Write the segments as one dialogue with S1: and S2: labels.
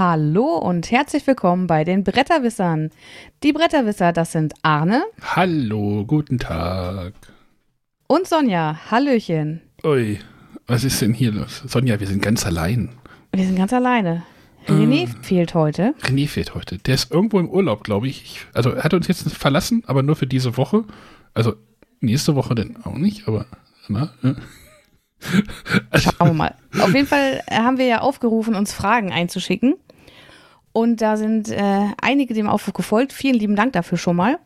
S1: Hallo und herzlich willkommen bei den Bretterwissern. Die Bretterwisser, das sind Arne.
S2: Hallo, guten Tag.
S1: Und Sonja. Hallöchen.
S2: Ui, was ist denn hier los? Sonja, wir sind ganz allein.
S1: Wir sind ganz alleine. René äh, fehlt heute.
S2: René fehlt heute. Der ist irgendwo im Urlaub, glaube ich. Also er hat uns jetzt verlassen, aber nur für diese Woche. Also nächste Woche dann auch nicht, aber na,
S1: ne? Also. Schauen wir mal. Auf jeden Fall haben wir ja aufgerufen, uns Fragen einzuschicken. Und da sind äh, einige dem Aufruf gefolgt. Vielen lieben Dank dafür schon mal.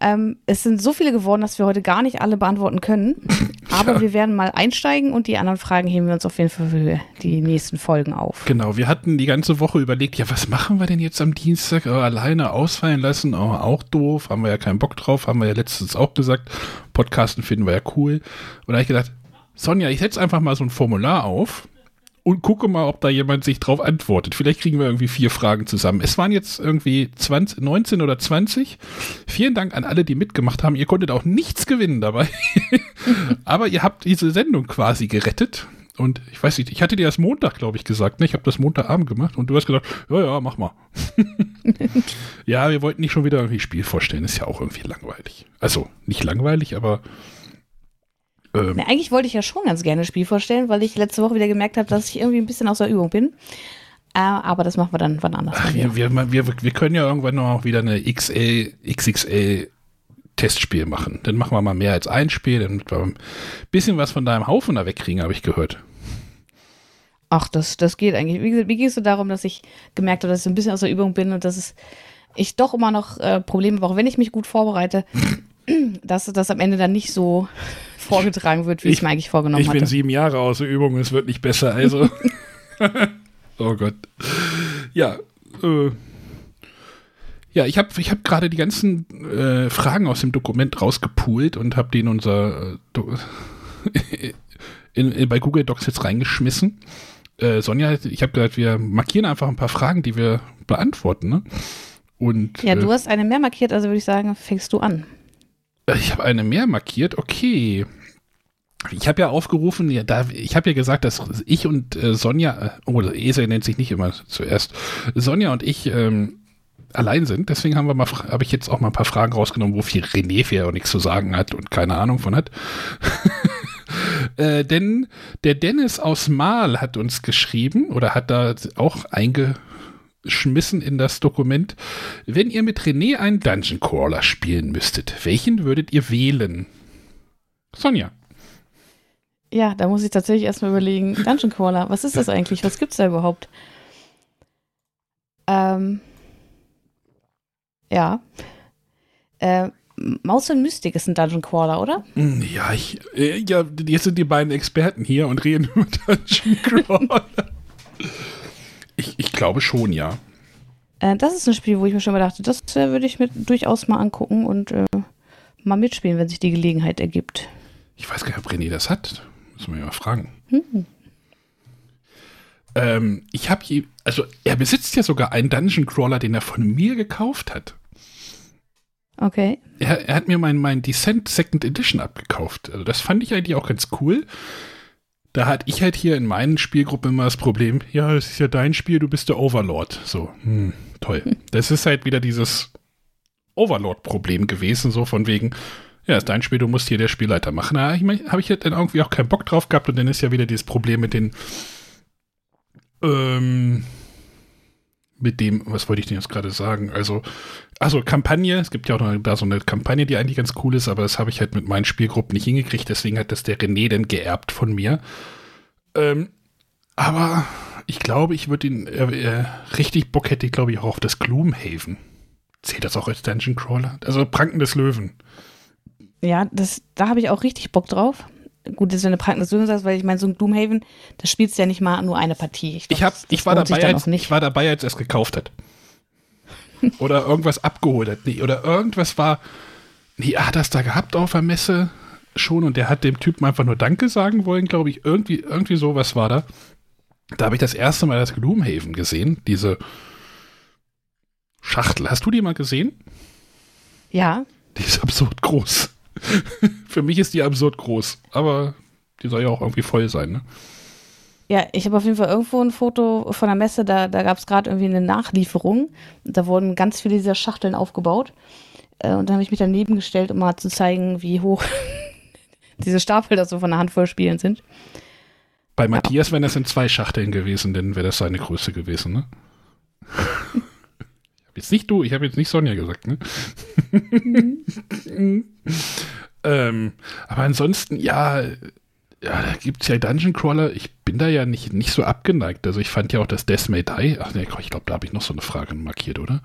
S1: Ähm, es sind so viele geworden, dass wir heute gar nicht alle beantworten können. Aber ja. wir werden mal einsteigen und die anderen Fragen heben wir uns auf jeden Fall für die nächsten Folgen auf.
S2: Genau, wir hatten die ganze Woche überlegt, ja, was machen wir denn jetzt am Dienstag? Oh, alleine ausfallen lassen, oh, auch doof, haben wir ja keinen Bock drauf, haben wir ja letztens auch gesagt. Podcasten finden wir ja cool. Und da habe ich gedacht, Sonja, ich setze einfach mal so ein Formular auf und gucke mal, ob da jemand sich drauf antwortet. Vielleicht kriegen wir irgendwie vier Fragen zusammen. Es waren jetzt irgendwie 20, 19 oder 20. Vielen Dank an alle, die mitgemacht haben. Ihr konntet auch nichts gewinnen dabei. Aber ihr habt diese Sendung quasi gerettet. Und ich weiß nicht, ich hatte dir das Montag, glaube ich, gesagt. Ne? Ich habe das Montagabend gemacht und du hast gesagt, ja, ja, mach mal. ja, wir wollten nicht schon wieder irgendwie Spiel vorstellen. Ist ja auch irgendwie langweilig. Also nicht langweilig, aber
S1: ähm, Na, eigentlich wollte ich ja schon ganz gerne ein Spiel vorstellen, weil ich letzte Woche wieder gemerkt habe, dass ich irgendwie ein bisschen aus der Übung bin. Äh, aber das machen wir dann wann anders.
S2: Ach, wir, wir, wir, wir, können ja irgendwann noch wieder eine XL, XXL Testspiel machen. Dann machen wir mal mehr als ein Spiel, damit wir ein bisschen was von deinem Haufen da wegkriegen, habe ich gehört.
S1: Ach, das, das geht eigentlich. Wie, wie gehst du darum, dass ich gemerkt habe, dass ich ein bisschen aus der Übung bin und dass es, ich doch immer noch äh, Probleme habe, auch wenn ich mich gut vorbereite, dass das am Ende dann nicht so vorgetragen wird, wie ich, es mir eigentlich vorgenommen
S2: ich
S1: hatte.
S2: Ich bin sieben Jahre aus der Übung, es wird nicht besser, also. oh Gott. Ja, äh, ja, ich habe ich hab gerade die ganzen äh, Fragen aus dem Dokument rausgepoolt und habe den unser äh, in, in, bei Google Docs jetzt reingeschmissen. Äh, Sonja, ich habe gesagt, wir markieren einfach ein paar Fragen, die wir beantworten. Ne? Und,
S1: ja, du äh, hast eine mehr markiert, also würde ich sagen, fängst du an.
S2: Ich habe eine mehr markiert, okay. Ich habe ja aufgerufen, ja, da, ich habe ja gesagt, dass ich und äh, Sonja, äh, oh, Esel nennt sich nicht immer zuerst, Sonja und ich ähm, allein sind. Deswegen haben wir habe ich jetzt auch mal ein paar Fragen rausgenommen, wo viel René ja auch nichts zu sagen hat und keine Ahnung von hat. äh, denn der Dennis aus Mal hat uns geschrieben oder hat da auch einge geschmissen in das Dokument. Wenn ihr mit René einen Dungeon Crawler spielen müsstet, welchen würdet ihr wählen? Sonja.
S1: Ja, da muss ich tatsächlich erstmal überlegen. Dungeon Crawler, was ist das eigentlich? Was gibt's da überhaupt? Ähm. Ja. Äh, Maus und Mystik ist ein Dungeon Crawler, oder?
S2: Hm, ja, ich, äh, ja, jetzt sind die beiden Experten hier und reden über Dungeon Crawler. Ich, ich glaube schon, ja.
S1: Äh, das ist ein Spiel, wo ich mir schon mal dachte, das äh, würde ich mir durchaus mal angucken und äh, mal mitspielen, wenn sich die Gelegenheit ergibt.
S2: Ich weiß gar nicht, ob René das hat. Müssen wir mal fragen. Hm. Ähm, ich habe je, also er besitzt ja sogar einen Dungeon Crawler, den er von mir gekauft hat.
S1: Okay.
S2: Er, er hat mir meinen mein Descent Second Edition abgekauft. Also das fand ich eigentlich auch ganz cool da hatte ich halt hier in meinen Spielgruppen immer das Problem, ja, es ist ja dein Spiel, du bist der Overlord. So, hm, toll. Hm. Das ist halt wieder dieses Overlord-Problem gewesen, so von wegen, ja, ist dein Spiel, du musst hier der Spielleiter machen. Da ich mein, habe ich halt dann irgendwie auch keinen Bock drauf gehabt und dann ist ja wieder dieses Problem mit den, ähm, mit dem, was wollte ich denn jetzt gerade sagen? Also, also Kampagne, es gibt ja auch noch da so eine Kampagne, die eigentlich ganz cool ist, aber das habe ich halt mit meinen Spielgruppen nicht hingekriegt, deswegen hat das der René dann geerbt von mir. Ähm, aber ich glaube, ich würde ihn, äh, äh, richtig Bock hätte ich glaube ich auch auf das Gloomhaven. Zählt das auch als Dungeon Crawler? Also Pranken des Löwen.
S1: Ja, das, da habe ich auch richtig Bock drauf gut, dass du eine Pranken des Löwen sagst, weil ich meine, so ein Gloomhaven, das spielst du ja nicht mal nur eine Partie.
S2: Ich, glaub, ich, hab, ich, war dabei, als, ich war dabei, als er es gekauft hat. oder irgendwas abgeholt hat. Nee, oder irgendwas war. Nee, er hat das da gehabt auf der Messe schon und der hat dem Typen einfach nur Danke sagen wollen, glaube ich. Irgendwie, irgendwie sowas war da. Da habe ich das erste Mal das Gloomhaven gesehen, diese Schachtel. Hast du die mal gesehen?
S1: Ja.
S2: Die ist absurd groß. Für mich ist die absurd groß, aber die soll ja auch irgendwie voll sein, ne?
S1: Ja, ich habe auf jeden Fall irgendwo ein Foto von der Messe, da, da gab es gerade irgendwie eine Nachlieferung. Da wurden ganz viele dieser Schachteln aufgebaut. Äh, und dann habe ich mich daneben gestellt, um mal zu zeigen, wie hoch diese Stapel da so von einer Handvoll Spielen sind.
S2: Bei Matthias wären das in zwei Schachteln gewesen, dann wäre das seine Größe gewesen, ne? jetzt nicht du, ich habe jetzt nicht Sonja gesagt, ne? Mhm. ähm, aber ansonsten, ja, ja, da gibt es ja Dungeon Crawler. Ich bin da ja nicht, nicht so abgeneigt. Also ich fand ja auch das Death May Die. Ach ne, ich glaube, da habe ich noch so eine Frage markiert, oder?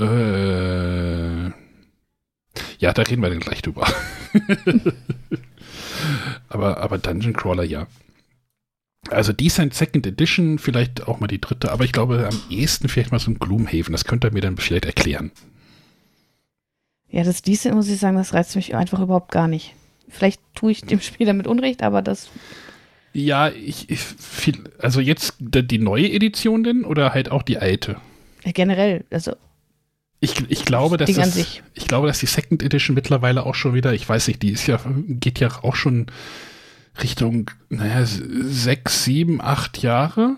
S2: Äh, ja, da reden wir dann gleich drüber. aber, aber Dungeon Crawler, ja. Also Descent Second Edition, vielleicht auch mal die dritte, aber ich glaube am ehesten vielleicht mal so ein Gloomhaven. Das könnt ihr mir dann vielleicht erklären.
S1: Ja, das Descent muss ich sagen, das reizt mich einfach überhaupt gar nicht. Vielleicht tue ich dem Spiel damit Unrecht, aber das.
S2: Ja, ich, ich viel, also jetzt die neue Edition denn oder halt auch die alte?
S1: Ja, generell, also.
S2: Ich, ich glaube, dass das, ich glaube, dass die Second Edition mittlerweile auch schon wieder, ich weiß nicht, die ist ja, geht ja auch schon Richtung, naja, sechs, sieben, acht Jahre.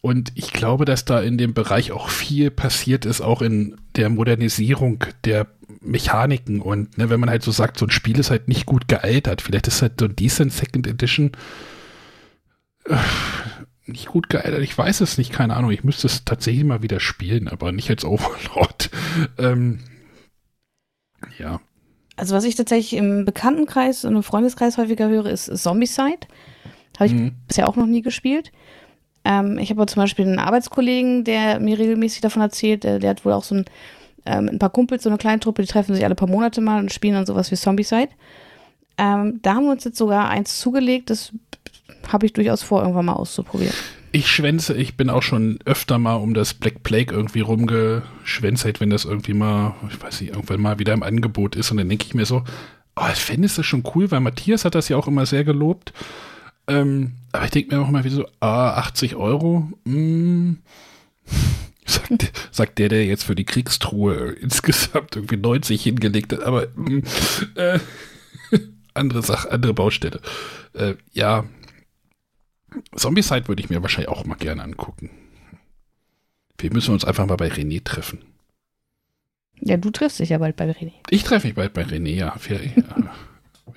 S2: Und ich glaube, dass da in dem Bereich auch viel passiert ist, auch in der Modernisierung der Mechaniken. Und ne, wenn man halt so sagt, so ein Spiel ist halt nicht gut gealtert, vielleicht ist halt so ein Decent Second Edition äh, nicht gut gealtert. Ich weiß es nicht, keine Ahnung. Ich müsste es tatsächlich mal wieder spielen, aber nicht als Overlord. ähm, ja.
S1: Also was ich tatsächlich im Bekanntenkreis und im Freundeskreis häufiger höre, ist Zombicide. Habe ich mhm. bisher auch noch nie gespielt. Ähm, ich habe zum Beispiel einen Arbeitskollegen, der mir regelmäßig davon erzählt, der, der hat wohl auch so ein, ähm, ein paar Kumpels, so eine kleine Truppe, die treffen sich alle paar Monate mal und spielen dann sowas wie Zombicide. Ähm, da haben wir uns jetzt sogar eins zugelegt, das habe ich durchaus vor, irgendwann mal auszuprobieren.
S2: Ich schwänze, ich bin auch schon öfter mal um das Black Plague irgendwie rumgeschwänzt, wenn das irgendwie mal, ich weiß nicht, irgendwann mal wieder im Angebot ist. Und dann denke ich mir so, oh, ich fände es schon cool, weil Matthias hat das ja auch immer sehr gelobt. Ähm, aber ich denke mir auch immer wieder so, ah, 80 Euro, mm, sagt, sagt, der, der jetzt für die Kriegstruhe insgesamt irgendwie 90 hingelegt hat, aber mm, äh, andere Sache, andere Baustelle. Äh, ja, Zombie-Side würde ich mir wahrscheinlich auch mal gerne angucken. Wir müssen uns einfach mal bei René treffen.
S1: Ja, du triffst dich ja bald bei René.
S2: Ich treffe mich bald bei René, ja.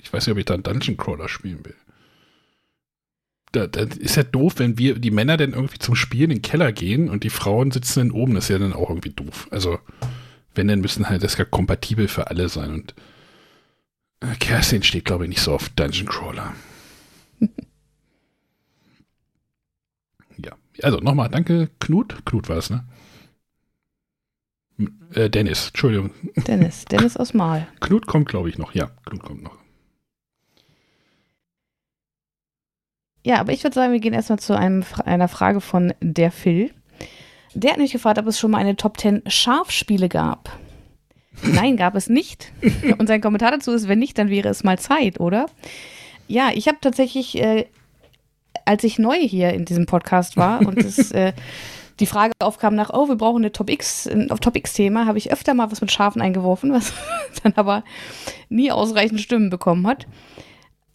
S2: ich weiß nicht, ob ich da einen Dungeon Crawler spielen will. Da, da, ist ja doof, wenn wir, die Männer dann irgendwie zum Spielen in den Keller gehen und die Frauen sitzen dann oben. Das ist ja dann auch irgendwie doof. Also, wenn, dann müssen halt das ja kompatibel für alle sein. Und äh, Kerstin steht, glaube ich, nicht so auf Dungeon Crawler. Also nochmal, danke, Knut. Knut war es, ne? Äh, Dennis, Entschuldigung.
S1: Dennis, Dennis aus Mal.
S2: Knut kommt, glaube ich, noch. Ja, Knut kommt noch.
S1: Ja, aber ich würde sagen, wir gehen erstmal zu einem, einer Frage von der Phil. Der hat nämlich gefragt, ob es schon mal eine Top 10 Scharfspiele gab. Nein, gab es nicht. Und sein Kommentar dazu ist, wenn nicht, dann wäre es mal Zeit, oder? Ja, ich habe tatsächlich äh, als ich neu hier in diesem Podcast war und es, äh, die Frage aufkam nach, oh, wir brauchen eine Top X, ein Top X-Thema, habe ich öfter mal was mit Schafen eingeworfen, was dann aber nie ausreichend Stimmen bekommen hat.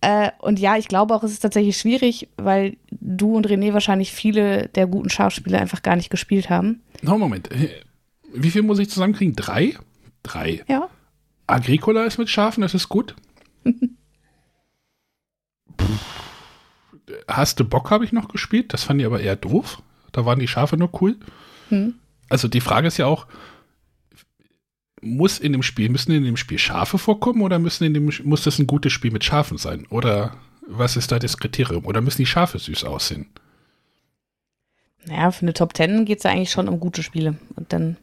S1: Äh, und ja, ich glaube auch, es ist tatsächlich schwierig, weil du und René wahrscheinlich viele der guten Schafspiele einfach gar nicht gespielt haben.
S2: No, Moment. Äh, wie viel muss ich zusammenkriegen? Drei? Drei.
S1: Ja.
S2: Agricola ist mit Schafen, das ist gut. Hast du Bock habe ich noch gespielt. Das fand ich aber eher doof. Da waren die Schafe nur cool. Hm. Also die Frage ist ja auch, muss in dem Spiel, müssen in dem Spiel Schafe vorkommen oder müssen in dem, muss das ein gutes Spiel mit Schafen sein? Oder was ist da das Kriterium? Oder müssen die Schafe süß aussehen?
S1: Naja, für eine Top Ten geht es ja eigentlich schon um gute Spiele. Und dann.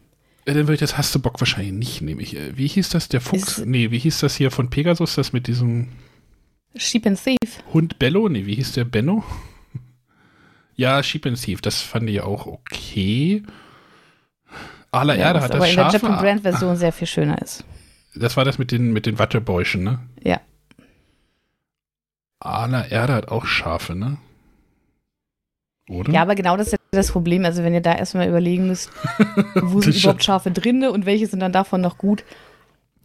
S2: Ja, dann würde ich das Hast du Bock wahrscheinlich nicht nehmen. Ich, wie hieß das? Der Fuchs? Nee, wie hieß das hier von Pegasus, das mit diesem
S1: Sheep and Thief.
S2: Hund Bello? Nee, wie hieß der Benno? ja, Sheep and Thief, das fand ich auch okay. Aller ja, Erde hat das aber in der
S1: Japan Brand Version sehr viel schöner ist.
S2: Das war das mit den, mit den Wattebäuschen, ne?
S1: Ja.
S2: Aller Erde hat auch Schafe, ne?
S1: Oder? Ja, aber genau das ist das Problem. Also, wenn ihr da erstmal überlegen müsst, wo sind überhaupt Schafe drin und welche sind dann davon noch gut,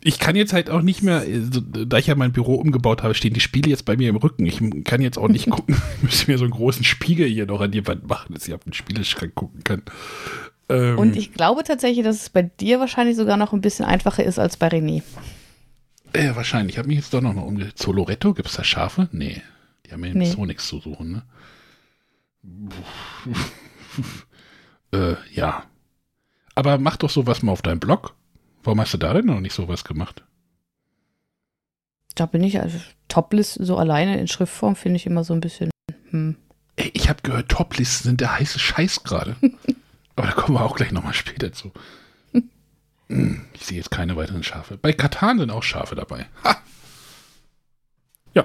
S2: ich kann jetzt halt auch nicht mehr, da ich ja mein Büro umgebaut habe, stehen die Spiele jetzt bei mir im Rücken. Ich kann jetzt auch nicht gucken. Ich müsste mir so einen großen Spiegel hier noch an die Wand machen, dass ich auf den Spieleschrank gucken kann.
S1: Ähm, Und ich glaube tatsächlich, dass es bei dir wahrscheinlich sogar noch ein bisschen einfacher ist als bei René.
S2: Äh, wahrscheinlich. Ich habe mich jetzt doch noch mal umgedreht. Zoloretto, gibt es da Schafe? Nee. Die haben ja nee. so nichts zu suchen, ne? äh, ja. Aber mach doch sowas mal auf deinem Blog. Warum hast du da denn noch nicht sowas gemacht?
S1: Da bin ich, also Toplist so alleine in Schriftform finde ich immer so ein bisschen. Hm.
S2: Ey, ich habe gehört, Toplisten sind der heiße Scheiß gerade. Aber da kommen wir auch gleich nochmal später zu. Hm, ich sehe jetzt keine weiteren Schafe. Bei Katan sind auch Schafe dabei. Ha! Ja.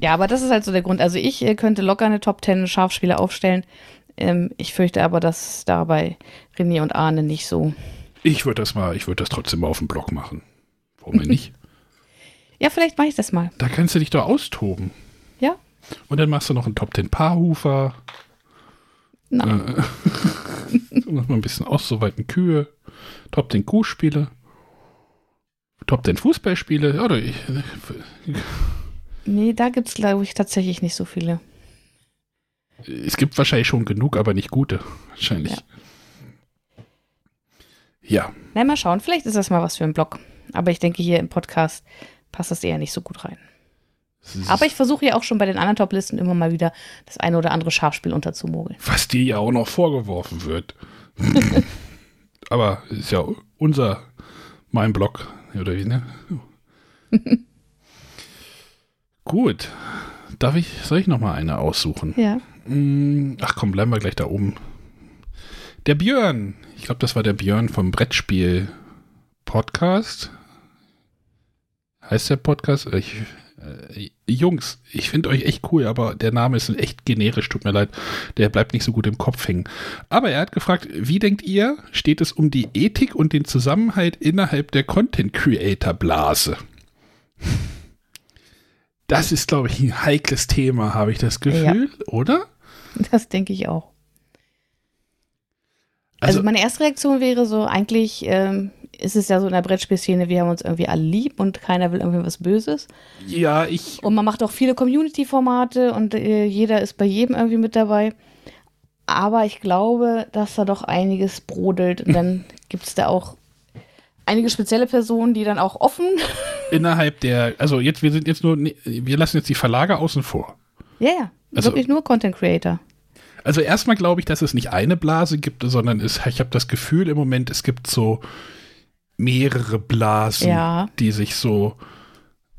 S1: Ja, aber das ist halt so der Grund. Also ich äh, könnte locker eine Top 10 Schafspieler aufstellen. Ähm, ich fürchte aber, dass dabei René und Arne nicht so
S2: ich würde das mal, ich würde das trotzdem mal auf dem Blog machen. Warum denn nicht?
S1: ja, vielleicht mache ich das mal.
S2: Da kannst du dich doch austoben.
S1: Ja.
S2: Und dann machst du noch einen Top 10 Paarhufer. Nein. Äh, noch mal ein bisschen auszuweiten Kühe. Top 10 Kuhspiele. Top 10 Fußballspiele. Oder ich,
S1: nee, da gibt es, glaube ich, tatsächlich nicht so viele.
S2: Es gibt wahrscheinlich schon genug, aber nicht gute. Wahrscheinlich. Ja. Ja.
S1: Na, mal schauen. Vielleicht ist das mal was für einen Blog. Aber ich denke, hier im Podcast passt das eher nicht so gut rein. Aber ich versuche ja auch schon bei den anderen Top-Listen immer mal wieder das eine oder andere Schafspiel unterzumogeln.
S2: Was dir ja auch noch vorgeworfen wird. Aber ist ja unser, mein Blog, oder wie, ne? Gut. Darf ich, soll ich noch mal eine aussuchen?
S1: Ja.
S2: Hm, ach komm, bleiben wir gleich da oben. Der Björn ich glaube, das war der Björn vom Brettspiel Podcast. Heißt der Podcast? Ich, äh, Jungs, ich finde euch echt cool, aber der Name ist echt generisch, tut mir leid. Der bleibt nicht so gut im Kopf hängen. Aber er hat gefragt, wie denkt ihr, steht es um die Ethik und den Zusammenhalt innerhalb der Content Creator Blase? Das ist, glaube ich, ein heikles Thema, habe ich das Gefühl, ja. oder?
S1: Das denke ich auch. Also, also meine erste Reaktion wäre so, eigentlich ähm, ist es ja so in der Brettspielszene, wir haben uns irgendwie alle lieb und keiner will irgendwie was Böses.
S2: Ja, ich.
S1: Und man macht auch viele Community-Formate und äh, jeder ist bei jedem irgendwie mit dabei. Aber ich glaube, dass da doch einiges brodelt und dann gibt es da auch einige spezielle Personen, die dann auch offen.
S2: Innerhalb der, also jetzt, wir sind jetzt nur, wir lassen jetzt die Verlage außen vor.
S1: Ja, ja. Also, wirklich nur Content Creator.
S2: Also erstmal glaube ich, dass es nicht eine Blase gibt, sondern es, ich habe das Gefühl im Moment, es gibt so mehrere Blasen, ja. die sich so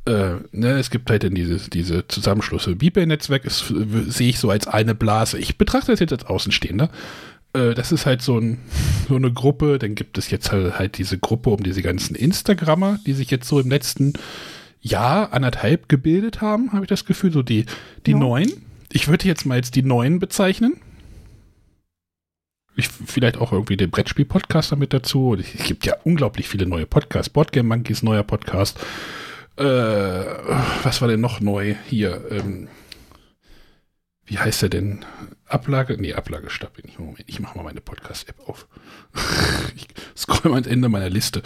S2: äh, ne, es gibt halt dann diese, diese Zusammenschlüsse. Bibel-Netzwerk sehe ich so als eine Blase. Ich betrachte das jetzt als Außenstehender. Äh, das ist halt so, ein, so eine Gruppe. Dann gibt es jetzt halt, halt diese Gruppe um diese ganzen Instagrammer, die sich jetzt so im letzten Jahr, anderthalb gebildet haben, habe ich das Gefühl. So die, die ja. neuen ich würde jetzt mal jetzt die neuen bezeichnen. Ich, vielleicht auch irgendwie den Brettspiel-Podcast damit dazu. Es gibt ja unglaublich viele neue Podcasts. Boardgame Monkeys, neuer Podcast. Äh, was war denn noch neu hier? Ähm, wie heißt der denn? Ablage? Nee, Ablagestab bin ich. Moment, ich mache mal meine Podcast-App auf. ich scroll mal ans Ende meiner Liste.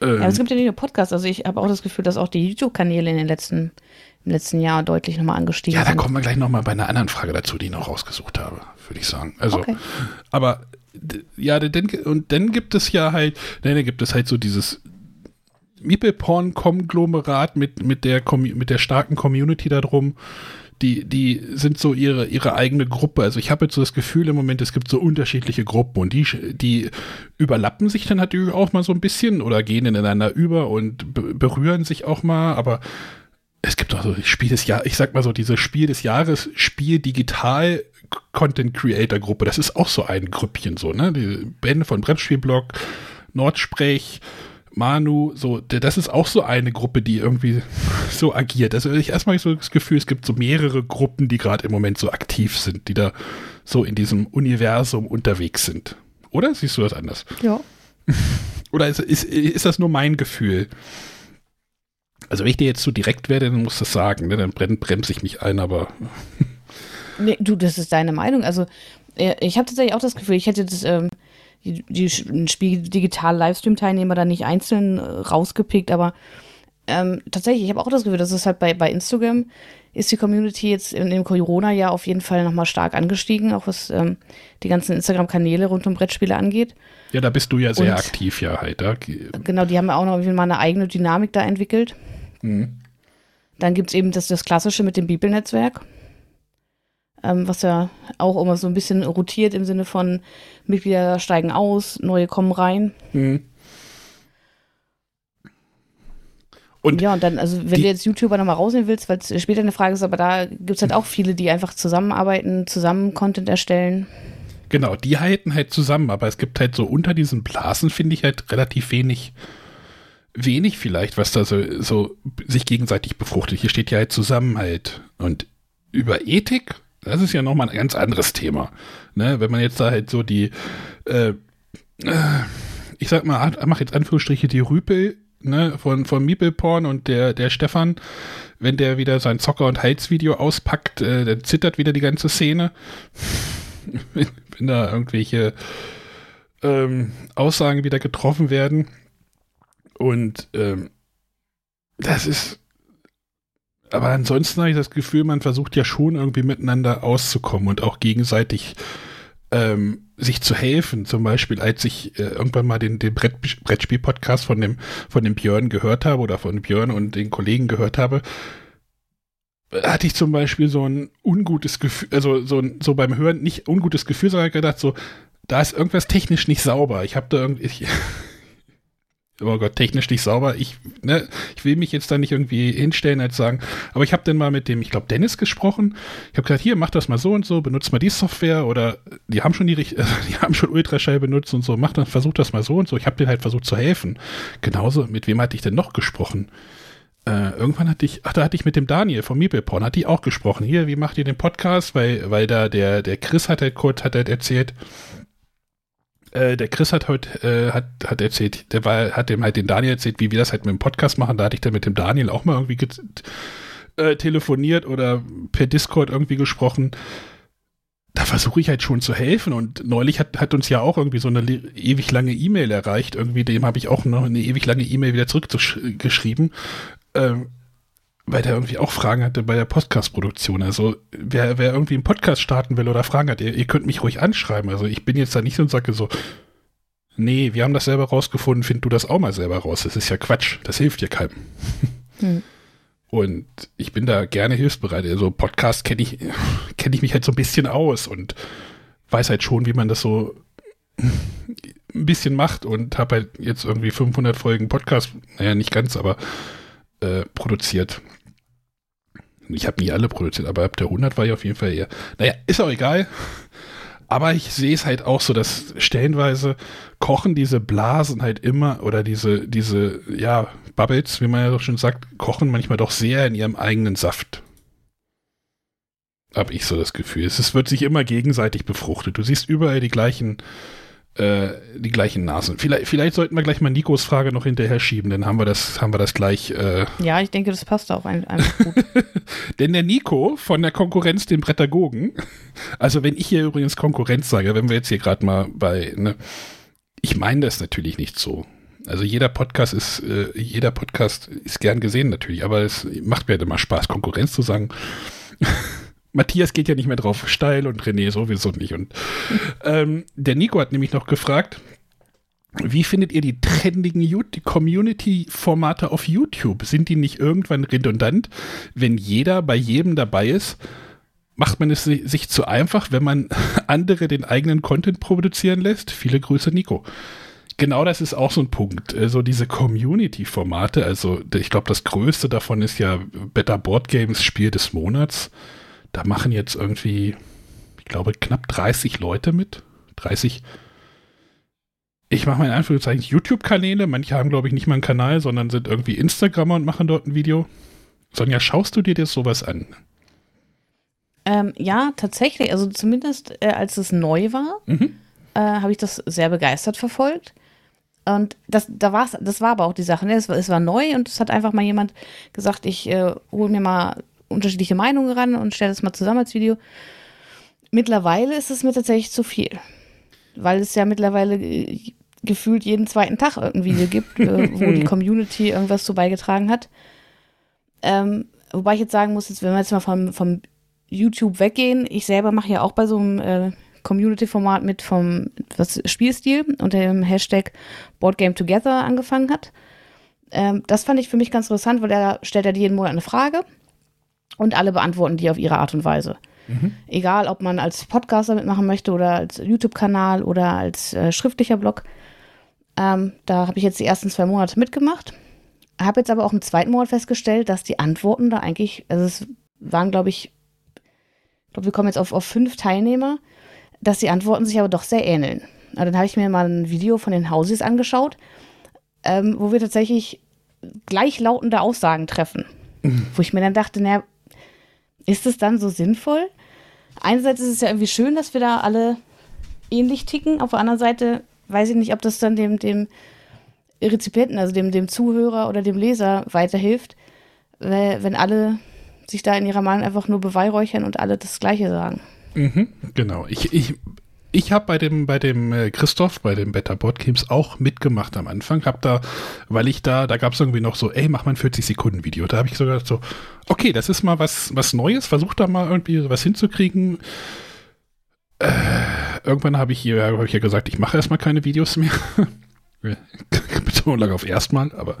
S1: Ähm, ja, es gibt ja nicht nur Podcasts. Also ich habe auch das Gefühl, dass auch die YouTube-Kanäle in den letzten im letzten Jahr deutlich nochmal angestiegen
S2: Ja, da kommen wir gleich nochmal bei einer anderen Frage dazu, die ich noch rausgesucht habe, würde ich sagen. Also, okay. aber ja, denn, und dann gibt es ja halt, dann gibt es halt so dieses Meeple-Porn-Konglomerat mit, mit, der, mit der starken Community da drum. Die, die sind so ihre, ihre eigene Gruppe. Also ich habe jetzt so das Gefühl im Moment, es gibt so unterschiedliche Gruppen und die, die überlappen sich dann natürlich auch mal so ein bisschen oder gehen ineinander über und berühren sich auch mal, aber es gibt auch so Spiel des Jahres, ich sag mal so, diese Spiel des Jahres, Spiel Digital Content Creator Gruppe, das ist auch so ein Grüppchen so, ne? Die Bände von Brettspielblog, Nordsprech, Manu, so, das ist auch so eine Gruppe, die irgendwie so agiert. Also ich erstmal so das Gefühl, es gibt so mehrere Gruppen, die gerade im Moment so aktiv sind, die da so in diesem Universum unterwegs sind. Oder siehst du das anders?
S1: Ja.
S2: Oder ist, ist, ist das nur mein Gefühl? Also wenn ich dir jetzt zu direkt werde, dann musst du das sagen, ne? dann bremse ich mich ein, aber.
S1: nee, du, das ist deine Meinung. Also äh, ich habe tatsächlich auch das Gefühl, ich hätte das, ähm, die, die Spiegel Digital Livestream-Teilnehmer da nicht einzeln äh, rausgepickt, aber ähm, tatsächlich, ich habe auch das Gefühl, dass es halt bei, bei Instagram ist die Community jetzt in dem Corona-Jahr auf jeden Fall nochmal stark angestiegen, auch was ähm, die ganzen Instagram-Kanäle rund um Brettspiele angeht.
S2: Ja, da bist du ja sehr Und, aktiv, ja, halt.
S1: Genau, die haben ja auch noch mal eine eigene Dynamik da entwickelt. Mhm. Dann gibt es eben das, das Klassische mit dem Bibelnetzwerk, ähm, was ja auch immer so ein bisschen rotiert im Sinne von Mitglieder steigen aus, neue kommen rein. Mhm. Und ja, und dann, also wenn du jetzt YouTuber nochmal rausnehmen willst, weil es später eine Frage ist, aber da gibt es halt auch viele, die einfach zusammenarbeiten, zusammen Content erstellen.
S2: Genau, die halten halt zusammen, aber es gibt halt so unter diesen Blasen, finde ich halt relativ wenig, wenig vielleicht, was da so, so sich gegenseitig befruchtet. Hier steht ja halt Zusammenhalt. Und über Ethik, das ist ja nochmal ein ganz anderes Thema. Ne? Wenn man jetzt da halt so die, äh, äh, ich sag mal, mach jetzt Anführungsstriche, die Rüpel ne, von, von Meeple-Porn und der, der Stefan, wenn der wieder sein Zocker- und Heizvideo auspackt, äh, dann zittert wieder die ganze Szene. wenn da irgendwelche ähm, Aussagen wieder getroffen werden. Und ähm, das ist. Aber ansonsten habe ich das Gefühl, man versucht ja schon irgendwie miteinander auszukommen und auch gegenseitig ähm, sich zu helfen. Zum Beispiel, als ich äh, irgendwann mal den, den Brett, Brettspiel-Podcast von dem, von dem Björn gehört habe oder von Björn und den Kollegen gehört habe, hatte ich zum Beispiel so ein ungutes Gefühl, also so, so beim Hören nicht ungutes Gefühl, sondern gedacht, so, da ist irgendwas technisch nicht sauber. Ich habe da irgendwie, oh Gott, technisch nicht sauber. Ich, ne, ich will mich jetzt da nicht irgendwie hinstellen als sagen, aber ich habe dann mal mit dem, ich glaube, Dennis gesprochen. Ich habe gesagt, hier, mach das mal so und so, benutzt mal die Software oder die haben schon die, die haben schon Ultraschall benutzt und so, mach das, versuch das mal so und so. Ich habe denen halt versucht zu helfen. Genauso, mit wem hatte ich denn noch gesprochen? Äh, irgendwann hatte ich, ach, da hatte ich mit dem Daniel vom Meepleporn, hatte ich auch gesprochen. Hier, wie macht ihr den Podcast? Weil, weil da der, der Chris hat halt kurz, hat halt erzählt, äh, der Chris hat heute, äh, hat, hat erzählt, der war, hat dem halt den Daniel erzählt, wie wir das halt mit dem Podcast machen. Da hatte ich dann mit dem Daniel auch mal irgendwie äh, telefoniert oder per Discord irgendwie gesprochen. Da versuche ich halt schon zu helfen und neulich hat, hat uns ja auch irgendwie so eine ewig lange E-Mail erreicht. Irgendwie dem habe ich auch noch eine ewig lange E-Mail wieder zurückgeschrieben. Ähm, weil der irgendwie auch Fragen hatte bei der Podcast-Produktion. Also wer, wer irgendwie einen Podcast starten will oder Fragen hat, ihr, ihr, könnt mich ruhig anschreiben. Also ich bin jetzt da nicht so und sage so, nee, wir haben das selber rausgefunden, find du das auch mal selber raus. Das ist ja Quatsch, das hilft dir keinem. Hm. Und ich bin da gerne hilfsbereit. Also Podcast kenne ich, kenne ich mich halt so ein bisschen aus und weiß halt schon, wie man das so ein bisschen macht und habe halt jetzt irgendwie 500 Folgen Podcast, naja, nicht ganz, aber äh, produziert. Ich habe nie alle produziert, aber ab der 100 war ich auf jeden Fall eher. Naja, ist auch egal. Aber ich sehe es halt auch so, dass stellenweise kochen diese Blasen halt immer oder diese, diese, ja, Bubbles, wie man ja doch schon sagt, kochen manchmal doch sehr in ihrem eigenen Saft. Hab ich so das Gefühl. Es wird sich immer gegenseitig befruchtet. Du siehst überall die gleichen äh, die gleichen Nasen. Vielleicht, vielleicht sollten wir gleich mal Nikos Frage noch hinterher schieben, dann haben wir das, haben wir das gleich. Äh
S1: ja, ich denke, das passt auch ein, einfach gut.
S2: Denn der Nico von der Konkurrenz, den Prädagogen, also wenn ich hier übrigens Konkurrenz sage, wenn wir jetzt hier gerade mal bei, ne, ich meine das natürlich nicht so. Also jeder Podcast ist, äh, jeder Podcast ist gern gesehen natürlich, aber es macht mir halt immer Spaß, Konkurrenz zu sagen. Matthias geht ja nicht mehr drauf steil und René sowieso nicht. Und ähm, der Nico hat nämlich noch gefragt, wie findet ihr die trendigen Community-Formate auf YouTube? Sind die nicht irgendwann redundant, wenn jeder bei jedem dabei ist? Macht man es sich zu einfach, wenn man andere den eigenen Content produzieren lässt? Viele Grüße, Nico. Genau das ist auch so ein Punkt. Also diese Community-Formate, also ich glaube, das größte davon ist ja Better Board Games Spiel des Monats da machen jetzt irgendwie, ich glaube, knapp 30 Leute mit. 30. Ich mache mal in Anführungszeichen YouTube-Kanäle. Manche haben, glaube ich, nicht mal einen Kanal, sondern sind irgendwie Instagrammer und machen dort ein Video. Sonja, schaust du dir das sowas an?
S1: Ähm, ja, tatsächlich. Also zumindest äh, als es neu war, mhm. äh, habe ich das sehr begeistert verfolgt. Und das, da war's, das war aber auch die Sache. Ne? Es, war, es war neu und es hat einfach mal jemand gesagt, ich äh, hole mir mal unterschiedliche Meinungen ran und stelle das mal zusammen als Video. Mittlerweile ist es mir tatsächlich zu viel. weil es ja mittlerweile äh, gefühlt jeden zweiten Tag irgendwie Video gibt, äh, wo die Community irgendwas zu beigetragen hat. Ähm, wobei ich jetzt sagen muss, jetzt, wenn wir jetzt mal vom, vom YouTube weggehen, ich selber mache ja auch bei so einem äh, Community-Format mit vom was, Spielstil unter dem Hashtag Boardgame Together angefangen hat. Ähm, das fand ich für mich ganz interessant, weil er stellt ja jeden Monat eine Frage und alle beantworten die auf ihre Art und Weise. Mhm. Egal, ob man als Podcaster mitmachen möchte oder als YouTube-Kanal oder als äh, schriftlicher Blog. Ähm, da habe ich jetzt die ersten zwei Monate mitgemacht. Habe jetzt aber auch im zweiten Monat festgestellt, dass die Antworten da eigentlich, also es waren, glaube ich, ich glaube, wir kommen jetzt auf, auf fünf Teilnehmer, dass die Antworten sich aber doch sehr ähneln. Also dann habe ich mir mal ein Video von den Hauses angeschaut, ähm, wo wir tatsächlich gleichlautende Aussagen treffen. Mhm. Wo ich mir dann dachte, naja, ist es dann so sinnvoll? Einerseits ist es ja irgendwie schön, dass wir da alle ähnlich ticken. Auf der anderen Seite weiß ich nicht, ob das dann dem, dem Rezipienten, also dem, dem Zuhörer oder dem Leser weiterhilft, wenn alle sich da in ihrer Meinung einfach nur beweihräuchern und alle das Gleiche sagen.
S2: Mhm, genau. Ich, ich, ich habe bei dem, bei dem äh, Christoph, bei dem Better Board Games auch mitgemacht am Anfang. Hab da, weil ich da, da gab es irgendwie noch so, ey, mach mal ein 40-Sekunden-Video. Da habe ich so gedacht, so, okay, das ist mal was, was Neues, versuch da mal irgendwie was hinzukriegen. Äh, irgendwann habe ich, hier, hab ich ja gesagt, ich mache erstmal keine Videos mehr. Betonung auf erstmal, aber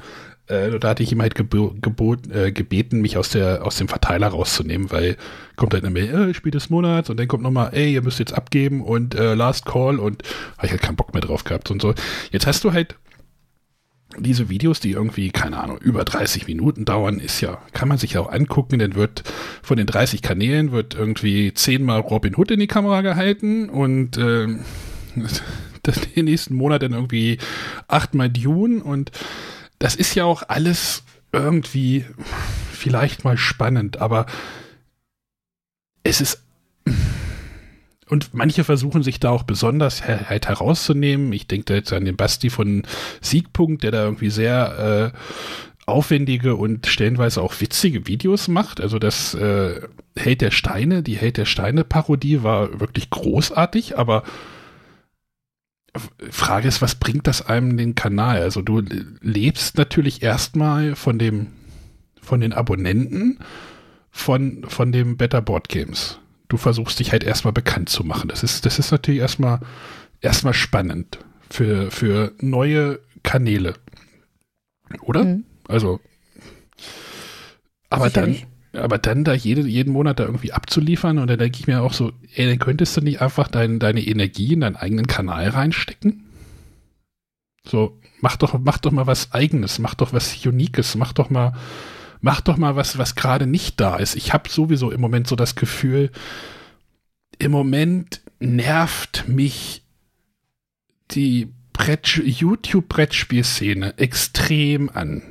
S2: äh, da hatte ich ihm halt gebot, äh, gebeten, mich aus, der, aus dem Verteiler rauszunehmen, weil kommt halt eine Mail, äh, Spiel des Monats und dann kommt nochmal, ey, ihr müsst jetzt abgeben und äh, Last Call und habe ich halt keinen Bock mehr drauf gehabt und so. Jetzt hast du halt diese Videos, die irgendwie, keine Ahnung, über 30 Minuten dauern, ist ja, kann man sich ja auch angucken, dann wird von den 30 Kanälen wird irgendwie zehnmal Robin Hood in die Kamera gehalten und äh, den nächsten Monat dann irgendwie achtmal Dune und das ist ja auch alles irgendwie vielleicht mal spannend, aber es ist und manche versuchen sich da auch besonders halt herauszunehmen. Ich denke da jetzt an den Basti von Siegpunkt, der da irgendwie sehr äh, aufwendige und stellenweise auch witzige Videos macht. Also das äh, Held der Steine, die Held der Steine Parodie war wirklich großartig, aber Frage ist, was bringt das einem den Kanal? Also du lebst natürlich erstmal von dem, von den Abonnenten von, von dem Better Board Games. Du versuchst dich halt erstmal bekannt zu machen. Das ist, das ist natürlich erstmal, erstmal spannend für, für neue Kanäle. Oder? Mhm. Also, aber Sicherlich. dann, aber dann da jede, jeden Monat da irgendwie abzuliefern und dann denke ich mir auch so, ey, dann könntest du nicht einfach dein, deine Energie in deinen eigenen Kanal reinstecken? So, mach doch, mach doch mal was Eigenes, mach doch was Uniques, mach doch mal, mach doch mal was, was gerade nicht da ist. Ich habe sowieso im Moment so das Gefühl, im Moment nervt mich die YouTube-Brettspielszene extrem an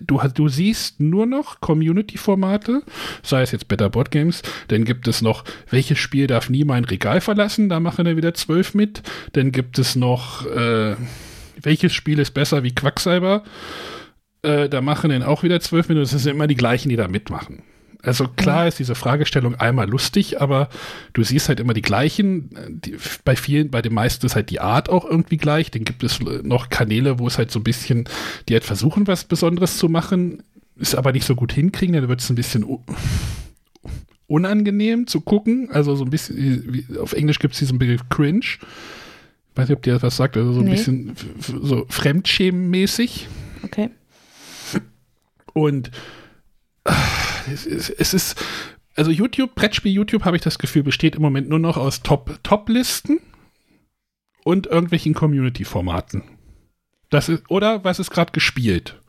S2: du, du siehst nur noch Community-Formate, sei es jetzt Better Board Games, dann gibt es noch, welches Spiel darf nie mein Regal verlassen, da machen dann wieder zwölf mit, dann gibt es noch, äh, welches Spiel ist besser wie Quacksalber, äh, da machen dann auch wieder zwölf mit, und es sind immer die gleichen, die da mitmachen. Also klar ist diese Fragestellung einmal lustig, aber du siehst halt immer die gleichen. Die, bei vielen, bei den meisten ist halt die Art auch irgendwie gleich. Dann gibt es noch Kanäle, wo es halt so ein bisschen, die halt versuchen, was Besonderes zu machen, ist aber nicht so gut hinkriegen. Dann wird es ein bisschen unangenehm zu gucken. Also so ein bisschen, auf Englisch gibt es diesen Begriff Cringe. Ich weiß nicht, ob dir das was sagt. Also so ein nee. bisschen so Fremdschämen-mäßig.
S1: Okay.
S2: Und es, es, es ist, also YouTube, Brettspiel YouTube, habe ich das Gefühl, besteht im Moment nur noch aus Top-Top-Listen und irgendwelchen Community-Formaten. Das ist, oder was ist gerade gespielt?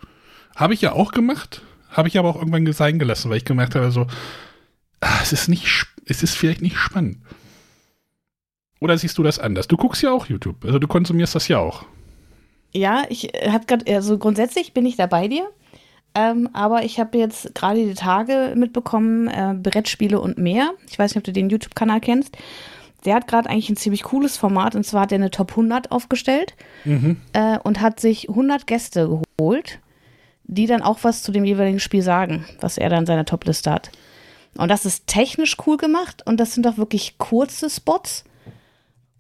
S2: Habe ich ja auch gemacht, habe ich aber auch irgendwann sein gelassen, weil ich gemerkt habe, so, ach, es ist nicht, es ist vielleicht nicht spannend. Oder siehst du das anders? Du guckst ja auch YouTube, also du konsumierst das ja auch.
S1: Ja, ich äh, habe gerade, also grundsätzlich bin ich da bei dir. Ähm, aber ich habe jetzt gerade die Tage mitbekommen, äh, Brettspiele und mehr. Ich weiß nicht, ob du den YouTube-Kanal kennst. Der hat gerade eigentlich ein ziemlich cooles Format und zwar hat er eine Top 100 aufgestellt mhm. äh, und hat sich 100 Gäste geholt, die dann auch was zu dem jeweiligen Spiel sagen, was er dann in seiner Top-Liste hat. Und das ist technisch cool gemacht und das sind auch wirklich kurze Spots.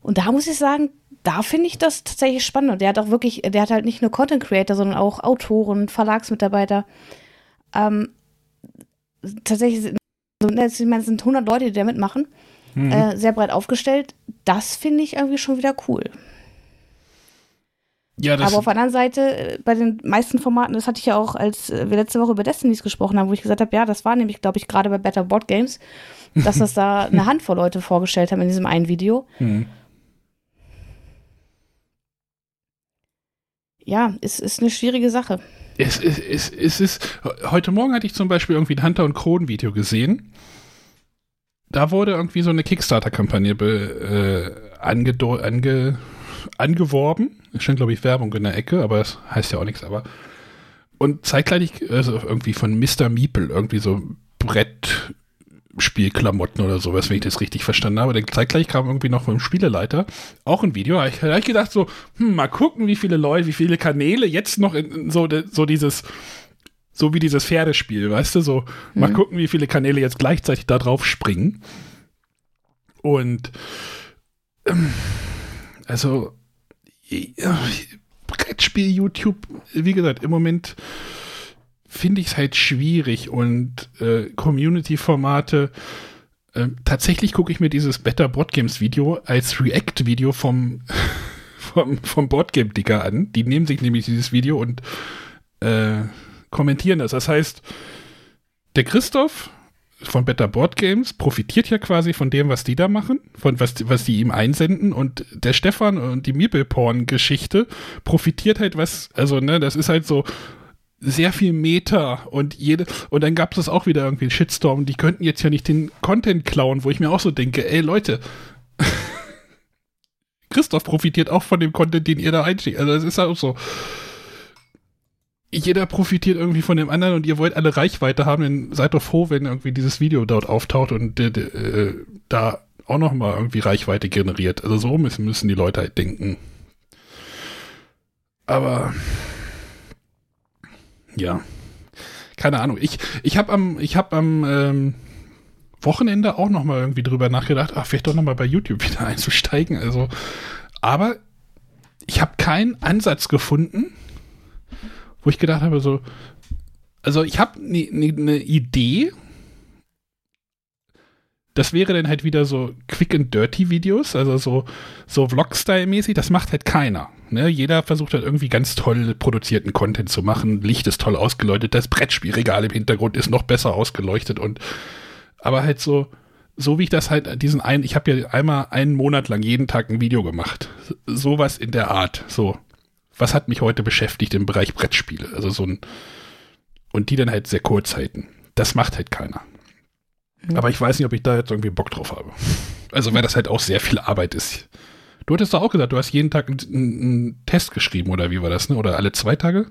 S1: Und da muss ich sagen, da finde ich das tatsächlich spannend. Und der hat auch wirklich, der hat halt nicht nur Content Creator, sondern auch Autoren, Verlagsmitarbeiter. Ähm, tatsächlich, also, ne, ich meine, es sind 100 Leute, die da mitmachen. Mhm. Äh, sehr breit aufgestellt. Das finde ich irgendwie schon wieder cool. Ja, Aber auf der anderen Seite, äh, bei den meisten Formaten, das hatte ich ja auch, als wir letzte Woche über Destinies gesprochen haben, wo ich gesagt habe, ja, das war nämlich, glaube ich, gerade bei Better Board Games, dass das da eine Handvoll Leute vorgestellt haben in diesem einen Video. Mhm. Ja, es ist eine schwierige Sache.
S2: Es, es, es, es ist, heute Morgen hatte ich zum Beispiel irgendwie ein Hunter- und Kronen-Video gesehen. Da wurde irgendwie so eine Kickstarter-Kampagne äh, ange, ange, angeworben. Es stand, glaube ich, Werbung in der Ecke, aber das heißt ja auch nichts. Aber und zeitgleich, also irgendwie von Mr. Meeple, irgendwie so Brett, Spielklamotten oder sowas, wenn ich das richtig verstanden habe. Dann zeitgleich kam irgendwie noch vom Spieleleiter auch ein Video. Da habe ich gedacht so, hm, mal gucken, wie viele Leute, wie viele Kanäle jetzt noch in, so, so dieses, so wie dieses Pferdespiel, weißt du, so, mhm. mal gucken, wie viele Kanäle jetzt gleichzeitig da drauf springen. Und, ähm, also, ja, Brettspiel YouTube, wie gesagt, im Moment finde ich es halt schwierig und äh, Community-Formate. Äh, tatsächlich gucke ich mir dieses Better Board Games Video als React-Video vom, vom, vom Boardgame Digger an. Die nehmen sich nämlich dieses Video und äh, kommentieren das. Das heißt, der Christoph von Better Board Games profitiert ja quasi von dem, was die da machen, von was, was die ihm einsenden und der Stefan und die Meeple-Porn-Geschichte profitiert halt was, also ne, das ist halt so, sehr viel Meta und jede und dann gab es auch wieder irgendwie einen Shitstorm, die könnten jetzt ja nicht den Content klauen, wo ich mir auch so denke, ey Leute, Christoph profitiert auch von dem Content, den ihr da einschickt. Also es ist auch so. Jeder profitiert irgendwie von dem anderen und ihr wollt alle Reichweite haben, dann seid doch froh, wenn irgendwie dieses Video dort auftaucht und äh, äh, da auch nochmal irgendwie Reichweite generiert. Also so müssen, müssen die Leute halt denken. Aber ja. Keine Ahnung. Ich, ich habe am, ich hab am ähm, Wochenende auch noch mal irgendwie drüber nachgedacht, ach, vielleicht doch noch mal bei YouTube wieder einzusteigen. Also, aber ich habe keinen Ansatz gefunden, wo ich gedacht habe, so, also ich habe eine ne, ne Idee, das wäre dann halt wieder so Quick and Dirty Videos, also so, so Vlog-Style-mäßig. Das macht halt keiner. Ne? Jeder versucht halt irgendwie ganz toll produzierten Content zu machen. Licht ist toll ausgeleuchtet, das Brettspielregal im Hintergrund ist noch besser ausgeleuchtet und aber halt so, so wie ich das halt diesen einen, ich habe ja einmal einen Monat lang jeden Tag ein Video gemacht. Sowas in der Art. So, was hat mich heute beschäftigt im Bereich Brettspiele? Also so ein, und die dann halt sehr kurz halten. Das macht halt keiner. Aber ich weiß nicht, ob ich da jetzt irgendwie Bock drauf habe. Also, weil das halt auch sehr viel Arbeit ist. Du hattest doch auch gesagt, du hast jeden Tag einen, einen Test geschrieben, oder wie war das, ne? Oder alle zwei Tage?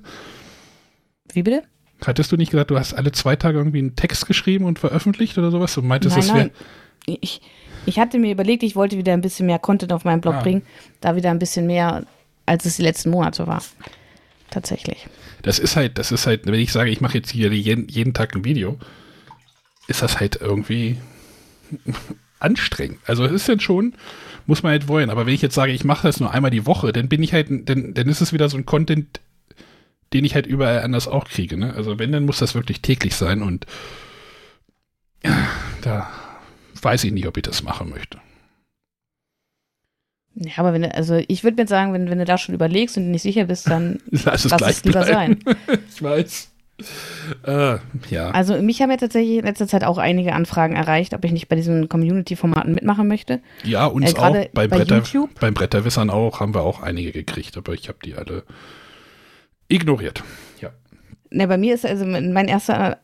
S1: Wie bitte?
S2: Hattest du nicht gesagt, du hast alle zwei Tage irgendwie einen Text geschrieben und veröffentlicht oder sowas? Du meintest, nein, das wäre.
S1: Ich, ich hatte mir überlegt, ich wollte wieder ein bisschen mehr Content auf meinen Blog ah. bringen. Da wieder ein bisschen mehr, als es die letzten Monate war. Tatsächlich.
S2: Das ist halt, das ist halt, wenn ich sage, ich mache jetzt hier jeden, jeden Tag ein Video, ist das halt irgendwie anstrengend. Also es ist dann schon, muss man halt wollen. Aber wenn ich jetzt sage, ich mache das nur einmal die Woche, dann bin ich halt, dann, dann ist es wieder so ein Content, den ich halt überall anders auch kriege. Ne? Also wenn, dann muss das wirklich täglich sein und ja, da weiß ich nicht, ob ich das machen möchte.
S1: Ja, aber wenn du, also ich würde mir sagen, wenn, wenn du da schon überlegst und nicht sicher bist, dann lass es, lass es lieber sein.
S2: ich weiß. Äh, ja.
S1: Also mich haben ja tatsächlich in letzter Zeit auch einige Anfragen erreicht, ob ich nicht bei diesen Community-Formaten mitmachen möchte.
S2: Ja, uns äh, auch. Bei, bei Bretter, YouTube. Beim Bretterwissern auch, haben wir auch einige gekriegt, aber ich habe die alle ignoriert. Ja.
S1: Ne, bei mir ist also mein erster,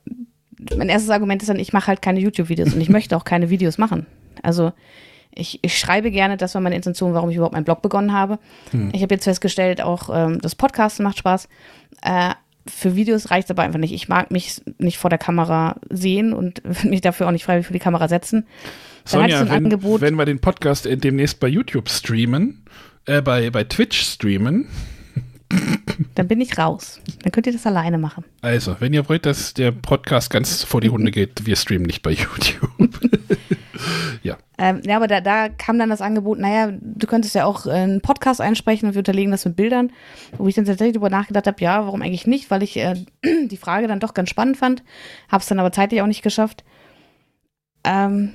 S1: mein erstes Argument ist dann, ich mache halt keine YouTube-Videos und ich möchte auch keine Videos machen. Also ich, ich, schreibe gerne, das war meine Intention, warum ich überhaupt meinen Blog begonnen habe. Hm. Ich habe jetzt festgestellt, auch ähm, das Podcasten macht Spaß. Äh, für Videos reicht es aber einfach nicht. Ich mag mich nicht vor der Kamera sehen und mich dafür auch nicht freiwillig für die Kamera setzen.
S2: Dann Sonja, so wenn, Angebot, wenn wir den Podcast demnächst bei YouTube streamen, äh, bei, bei Twitch streamen,
S1: dann bin ich raus. Dann könnt ihr das alleine machen.
S2: Also, wenn ihr wollt, dass der Podcast ganz vor die Hunde geht, wir streamen nicht bei YouTube. ja.
S1: Ähm, ja, aber da, da kam dann das Angebot, naja, du könntest ja auch äh, einen Podcast einsprechen und wir unterlegen das mit Bildern. Wo ich dann tatsächlich darüber nachgedacht habe, ja, warum eigentlich nicht, weil ich äh, die Frage dann doch ganz spannend fand, habe es dann aber zeitlich auch nicht geschafft. Ähm,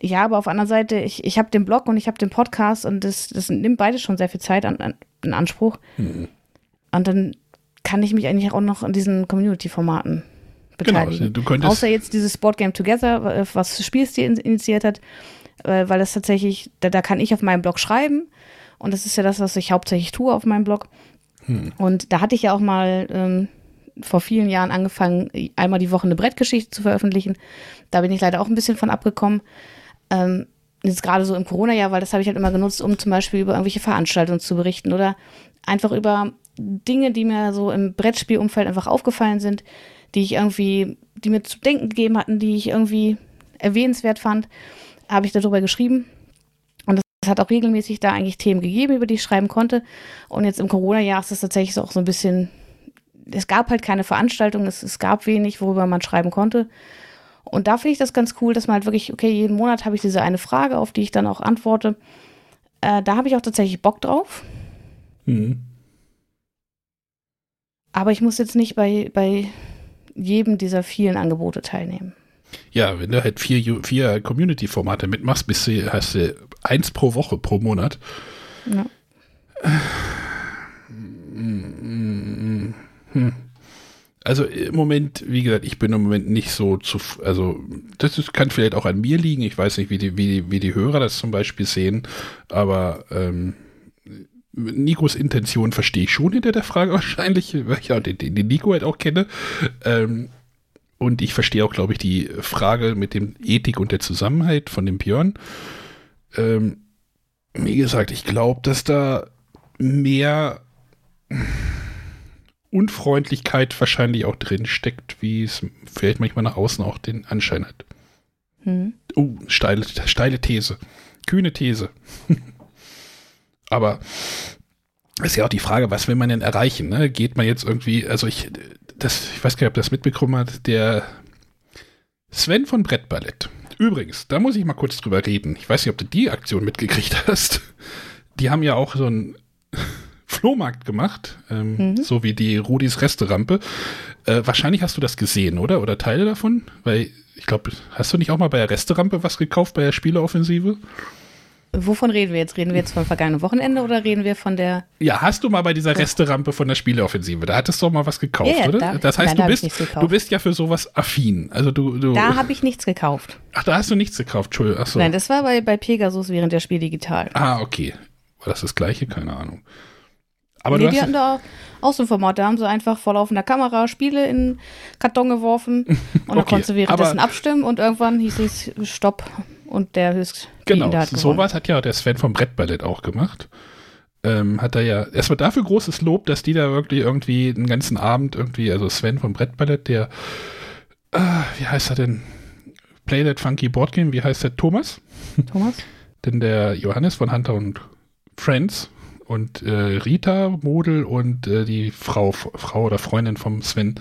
S1: ja, aber auf der anderen Seite, ich, ich habe den Blog und ich habe den Podcast und das, das nimmt beides schon sehr viel Zeit an, an, in Anspruch. Mhm. Und dann kann ich mich eigentlich auch noch an diesen Community-Formaten beteiligen. Genau, du könntest Außer jetzt dieses Board Game Together, was Spielstil initiiert hat, äh, weil das tatsächlich, da, da kann ich auf meinem Blog schreiben und das ist ja das, was ich hauptsächlich tue auf meinem Blog. Hm. Und da hatte ich ja auch mal ähm, vor vielen Jahren angefangen, einmal die Woche eine Brettgeschichte zu veröffentlichen. Da bin ich leider auch ein bisschen von abgekommen. Ähm, jetzt gerade so im Corona-Jahr, weil das habe ich halt immer genutzt, um zum Beispiel über irgendwelche Veranstaltungen zu berichten oder einfach über Dinge, die mir so im Brettspielumfeld einfach aufgefallen sind, die ich irgendwie, die mir zu denken gegeben hatten, die ich irgendwie erwähnenswert fand, habe ich darüber geschrieben. Und es hat auch regelmäßig da eigentlich Themen gegeben, über die ich schreiben konnte. Und jetzt im Corona-Jahr ist es tatsächlich auch so ein bisschen, es gab halt keine Veranstaltung, es, es gab wenig, worüber man schreiben konnte. Und da finde ich das ganz cool, dass man halt wirklich, okay, jeden Monat habe ich diese eine Frage, auf die ich dann auch antworte. Äh, da habe ich auch tatsächlich Bock drauf. Mhm. Aber ich muss jetzt nicht bei, bei jedem dieser vielen Angebote teilnehmen.
S2: Ja, wenn du halt vier, vier Community-Formate mitmachst, bist du, hast du eins pro Woche pro Monat. Ja. Also im Moment, wie gesagt, ich bin im Moment nicht so zu, also das ist, kann vielleicht auch an mir liegen. Ich weiß nicht, wie die, wie wie die Hörer das zum Beispiel sehen, aber ähm, Nikos Intention verstehe ich schon hinter der Frage wahrscheinlich, weil ich ja den, den Nico halt auch kenne. Ähm, und ich verstehe auch, glaube ich, die Frage mit dem Ethik und der Zusammenhalt von dem Björn. Ähm, wie gesagt, ich glaube, dass da mehr Unfreundlichkeit wahrscheinlich auch drin steckt, wie es vielleicht manchmal nach außen auch den Anschein hat. Hm. Oh, steile, steile These. Kühne These. Aber ist ja auch die Frage, was will man denn erreichen? Ne? Geht man jetzt irgendwie, also ich, das, ich weiß gar nicht, ob das mitbekommen hat, der Sven von Brettballett. Übrigens, da muss ich mal kurz drüber reden. Ich weiß nicht, ob du die Aktion mitgekriegt hast. Die haben ja auch so einen Flohmarkt gemacht, ähm, mhm. so wie die Rudis Resterampe. Äh, wahrscheinlich hast du das gesehen, oder? Oder Teile davon? Weil ich glaube, hast du nicht auch mal bei der Resterampe was gekauft, bei der Spieleoffensive?
S1: Wovon reden wir jetzt? Reden wir jetzt vom vergangenen Wochenende oder reden wir von der.
S2: Ja, hast du mal bei dieser Resterampe von der Spieleoffensive? Da hattest du doch mal was gekauft, ja, oder? Da, das heißt, nein, du, bist, du bist ja für sowas affin. Also du, du
S1: da habe ich nichts gekauft.
S2: Ach, da hast du nichts gekauft, Entschuldigung. Achso.
S1: Nein, das war bei, bei Pegasus während der Spiel digital.
S2: Ah, okay. War das das gleiche? Keine Ahnung.
S1: Aber nee, die hatten da auch so ein Format. Da haben sie einfach vor laufender Kamera Spiele in Karton geworfen und okay, dann konntest du währenddessen abstimmen und irgendwann hieß es Stopp und der höchst
S2: Genau, sowas hat ja der Sven vom Brettballett auch gemacht. Ähm, hat er ja erstmal dafür großes Lob, dass die da wirklich irgendwie den ganzen Abend irgendwie, also Sven vom Brettballett, der, äh, wie heißt er denn? Play That Funky Board Game, wie heißt der? Thomas? Thomas? Denn der Johannes von Hunter und Friends und äh, Rita Model und äh, die Frau, Frau oder Freundin vom Sven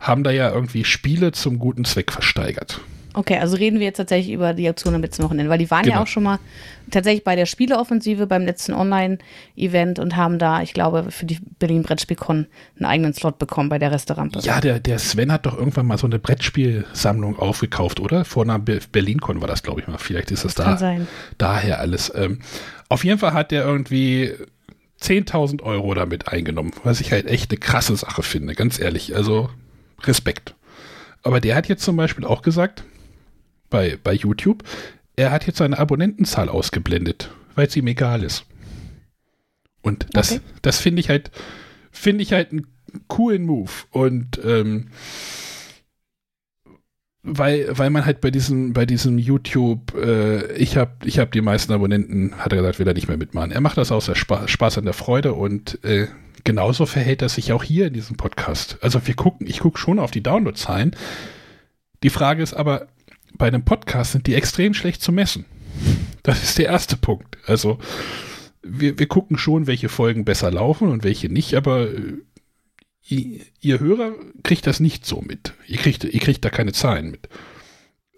S2: haben da ja irgendwie Spiele zum guten Zweck versteigert.
S1: Okay, also reden wir jetzt tatsächlich über die Aktion am letzten Wochenende, weil die waren genau. ja auch schon mal tatsächlich bei der Spieleoffensive beim letzten Online-Event und haben da, ich glaube, für die Berlin Brettspielcon einen eigenen Slot bekommen bei der Restaurant.
S2: Ja, der, der Sven hat doch irgendwann mal so eine Brettspielsammlung aufgekauft, oder? Vor einer Berlin-Con war das, glaube ich mal. Vielleicht ist das, das da sein. daher alles. Ähm, auf jeden Fall hat der irgendwie 10.000 Euro damit eingenommen, was ich halt echt eine krasse Sache finde, ganz ehrlich. Also Respekt. Aber der hat jetzt zum Beispiel auch gesagt, bei, bei YouTube. Er hat jetzt seine Abonnentenzahl ausgeblendet, weil es ihm egal ist. Und das, okay. das finde ich halt, finde ich halt einen coolen Move. Und ähm, weil, weil man halt bei diesem, bei diesem YouTube, äh, ich habe ich hab die meisten Abonnenten, hat er gesagt, will er nicht mehr mitmachen. Er macht das aus der Spaß, Spaß an der Freude und äh, genauso verhält er sich auch hier in diesem Podcast. Also wir gucken, ich gucke schon auf die Downloadzahlen. Die Frage ist aber, bei einem Podcast sind die extrem schlecht zu messen. Das ist der erste Punkt. Also wir, wir gucken schon, welche Folgen besser laufen und welche nicht, aber äh, ihr, ihr, Hörer kriegt das nicht so mit. Ihr kriegt, ihr kriegt da keine Zahlen mit.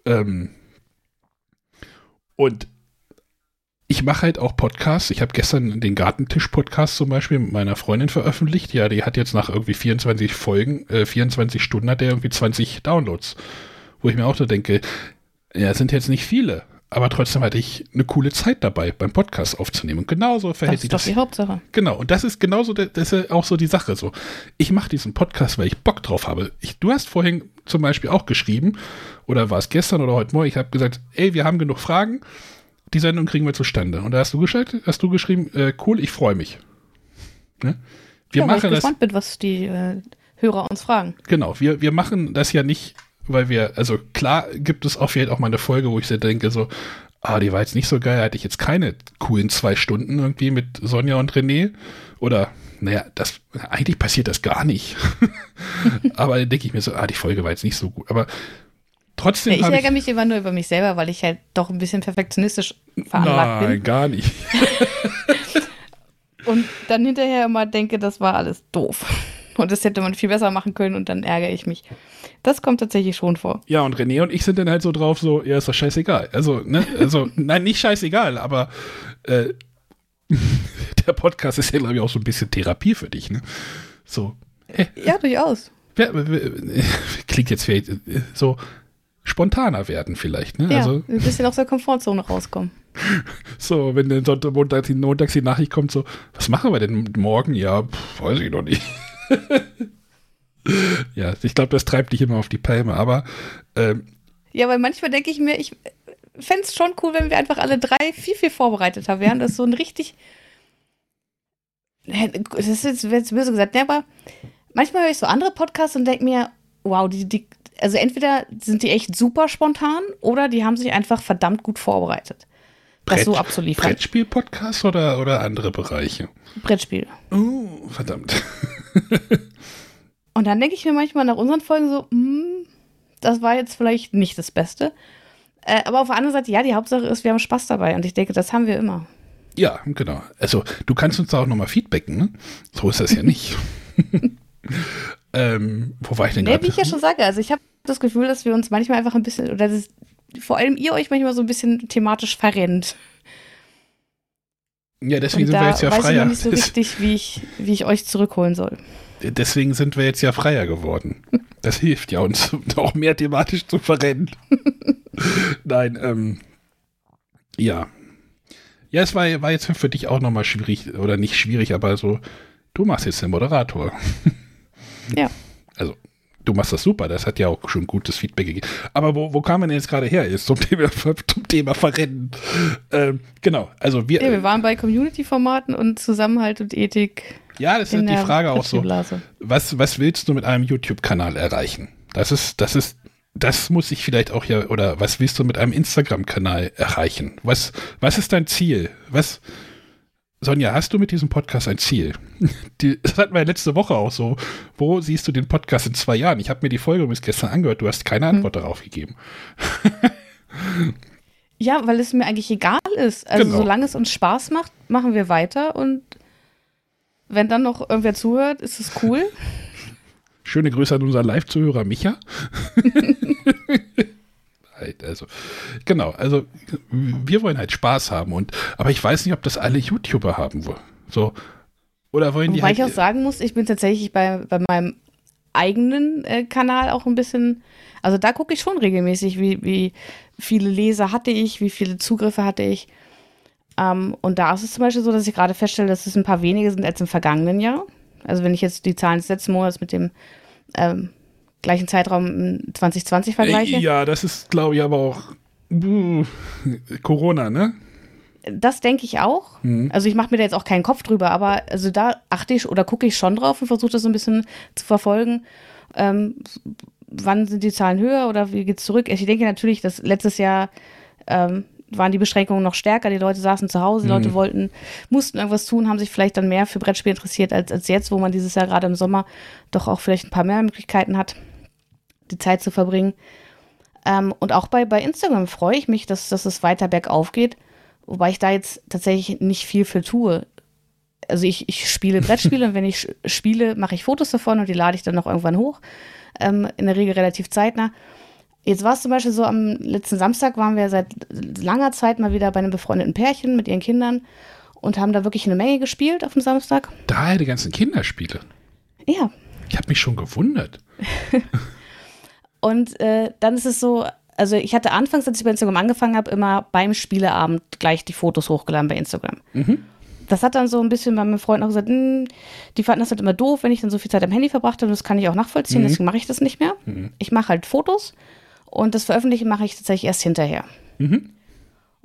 S2: Ähm, Und ich mache halt auch Podcasts. Ich habe gestern den Gartentisch-Podcast zum Beispiel mit meiner Freundin veröffentlicht. Ja, die hat jetzt nach irgendwie 24 Folgen, äh, 24 Stunden hat der irgendwie 20 Downloads. Wo ich mir auch so denke, ja, sind jetzt nicht viele, aber trotzdem hatte ich eine coole Zeit dabei, beim Podcast aufzunehmen. Und genauso verhält sich
S1: das.
S2: Das
S1: ist doch die Hauptsache.
S2: Genau, und das ist genauso, das ist auch so die Sache. So, ich mache diesen Podcast, weil ich Bock drauf habe. Ich, du hast vorhin zum Beispiel auch geschrieben, oder war es gestern oder heute Morgen, ich habe gesagt, ey, wir haben genug Fragen, die Sendung kriegen wir zustande. Und da hast du, geschrieben, hast du geschrieben, äh, cool, ich freue mich. Ne? Wir
S1: ja,
S2: machen
S1: weil ich
S2: das.
S1: gespannt bin, was die äh, Hörer uns fragen.
S2: Genau, wir, wir machen das ja nicht, weil wir, also klar gibt es auch vielleicht auch mal eine Folge, wo ich so denke, so, ah, die war jetzt nicht so geil, hatte ich jetzt keine coolen zwei Stunden irgendwie mit Sonja und René. Oder, naja, das, eigentlich passiert das gar nicht. Aber dann denke ich mir so, ah, die Folge war jetzt nicht so gut. Aber trotzdem.
S1: Ja, ich ärgere mich immer nur über mich selber, weil ich halt doch ein bisschen perfektionistisch veranlagt
S2: Nein,
S1: bin.
S2: gar nicht.
S1: Und dann hinterher immer denke, das war alles doof. Und das hätte man viel besser machen können und dann ärgere ich mich. Das kommt tatsächlich schon vor.
S2: Ja, und René und ich sind dann halt so drauf, so, ja, ist doch scheißegal. Also, ne, also, nein, nicht scheißegal, aber äh, der Podcast ist ja, glaube ich, auch so ein bisschen Therapie für dich, ne? So. Äh,
S1: Ja, durchaus.
S2: wer- klingt jetzt vielleicht äh, so spontaner werden vielleicht, ne?
S1: Ja,
S2: Also,
S1: ein bisschen aus der Komfortzone rauskommen.
S2: so, wenn dann Sonntag, Montag, die- montags die Nachricht kommt, so, was machen wir denn morgen? Ja, pf, weiß ich noch nicht. Ja, ich glaube, das treibt dich immer auf die Palme, aber ähm,
S1: Ja, weil manchmal denke ich mir, ich fände es schon cool, wenn wir einfach alle drei viel, viel vorbereiteter wären. Das ist so ein richtig. Das ist jetzt, jetzt böse gesagt, ne, aber manchmal höre ich so andere Podcasts und denke mir, wow, die, die, also entweder sind die echt super spontan oder die haben sich einfach verdammt gut vorbereitet. Das so
S2: Brett-
S1: abzuliefern.
S2: Brettspiel-Podcast oder, oder andere Bereiche?
S1: Brettspiel.
S2: Oh, verdammt.
S1: Und dann denke ich mir manchmal nach unseren Folgen so, hm, das war jetzt vielleicht nicht das Beste. Äh, aber auf der anderen Seite, ja, die Hauptsache ist, wir haben Spaß dabei. Und ich denke, das haben wir immer.
S2: Ja, genau. Also, du kannst uns da auch nochmal feedbacken, ne? So ist das ja nicht. ähm, wo war ich denn
S1: Nee,
S2: gerade?
S1: wie ich ja schon sage, also ich habe das Gefühl, dass wir uns manchmal einfach ein bisschen, oder das, vor allem ihr euch manchmal so ein bisschen thematisch verrennt.
S2: Ja, deswegen
S1: Und
S2: sind wir jetzt ja
S1: weiß ich
S2: freier.
S1: noch nicht so richtig, wie ich, wie ich euch zurückholen soll.
S2: Deswegen sind wir jetzt ja freier geworden. Das hilft ja uns auch mehr thematisch zu verrennen. Nein, ähm, ja. Ja, es war, war jetzt für dich auch nochmal schwierig, oder nicht schwierig, aber so, du machst jetzt den Moderator.
S1: Ja.
S2: Also, du machst das super, das hat ja auch schon gutes Feedback gegeben. Aber wo, wo kam man denn jetzt gerade her? Jetzt zum Thema, zum Thema Verrennen. Ähm, genau, also wir,
S1: Ja, wir waren bei Community-Formaten und Zusammenhalt und Ethik.
S2: ja, das ist die Frage auch so. Was, was willst du mit einem YouTube-Kanal erreichen? Das ist, das ist, das muss ich vielleicht auch ja, oder was willst du mit einem Instagram-Kanal erreichen? Was, was ist dein Ziel? Was, Sonja, hast du mit diesem Podcast ein Ziel? Die, das hatten wir ja letzte Woche auch so. Wo siehst du den Podcast in zwei Jahren? Ich habe mir die Folge übrigens gestern angehört, du hast keine Antwort darauf gegeben.
S1: Ja, weil es mir eigentlich egal ist. Also
S2: Genau.
S1: solange es uns Spaß macht, machen wir weiter und wenn dann noch irgendwer zuhört, ist es cool.
S2: Schöne Grüße an unseren Live-Zuhörer Micha. Halt, also, genau, also wir wollen halt Spaß haben und aber ich weiß nicht, ob das alle YouTuber haben wollen. So. Oder wollen die
S1: Wobei ich
S2: halt,
S1: auch sagen muss, ich bin tatsächlich bei, bei meinem eigenen äh, Kanal auch ein bisschen, also da gucke ich schon regelmäßig, wie, wie viele Leser hatte ich, wie viele Zugriffe hatte ich. Ähm, und da ist es zum Beispiel so, dass ich gerade feststelle, dass es ein paar weniger sind als im vergangenen Jahr. Also wenn ich jetzt die Zahlen des letzten Monats mit dem ähm, gleichen Zeitraum in 2020 vergleiche.
S2: Ja, das ist, glaube ich, aber auch uh, Corona, ne?
S1: Das denke ich auch.
S2: Mhm.
S1: Also ich mache mir da jetzt auch keinen Kopf drüber, aber also da achte ich oder gucke ich schon drauf und versuche das so ein bisschen zu verfolgen. Ähm, wann sind die Zahlen höher oder wie geht's zurück? Ich denke natürlich, dass letztes Jahr ähm, waren die Beschränkungen noch stärker. Die Leute saßen zu Hause, die Leute wollten, mussten irgendwas tun, haben sich vielleicht dann mehr für Brettspiel interessiert als, als jetzt, wo man dieses Jahr gerade im Sommer doch auch vielleicht ein paar mehr Möglichkeiten hat, die Zeit zu verbringen. Ähm, und auch bei, bei Instagram freue ich mich, dass, dass es weiter bergauf geht. Wobei ich da jetzt tatsächlich nicht viel für tue. Also ich, ich spiele Brettspiele und wenn ich spiele, mache ich Fotos davon und die lade ich dann noch irgendwann hoch. Ähm, in der Regel relativ zeitnah. Jetzt war es zum Beispiel so, am letzten Samstag waren wir seit langer Zeit mal wieder bei einem befreundeten Pärchen mit ihren Kindern und haben da wirklich eine Menge gespielt auf dem Samstag.
S2: Daher die ganzen Kinderspiele.
S1: Ja.
S2: Ich habe mich schon gewundert.
S1: und äh, dann ist es so, also ich hatte anfangs, als ich bei Instagram angefangen habe, immer beim Spieleabend gleich die Fotos hochgeladen bei Instagram. Mhm. Das hat dann so ein bisschen bei meinen Freunden auch gesagt, hm, die fanden das halt immer doof, wenn ich dann so viel Zeit am Handy verbracht habe. Das kann ich auch nachvollziehen, mhm. deswegen mache ich das nicht mehr. Mhm. Ich mache halt Fotos und das Veröffentlichen mache ich tatsächlich erst hinterher. Mhm.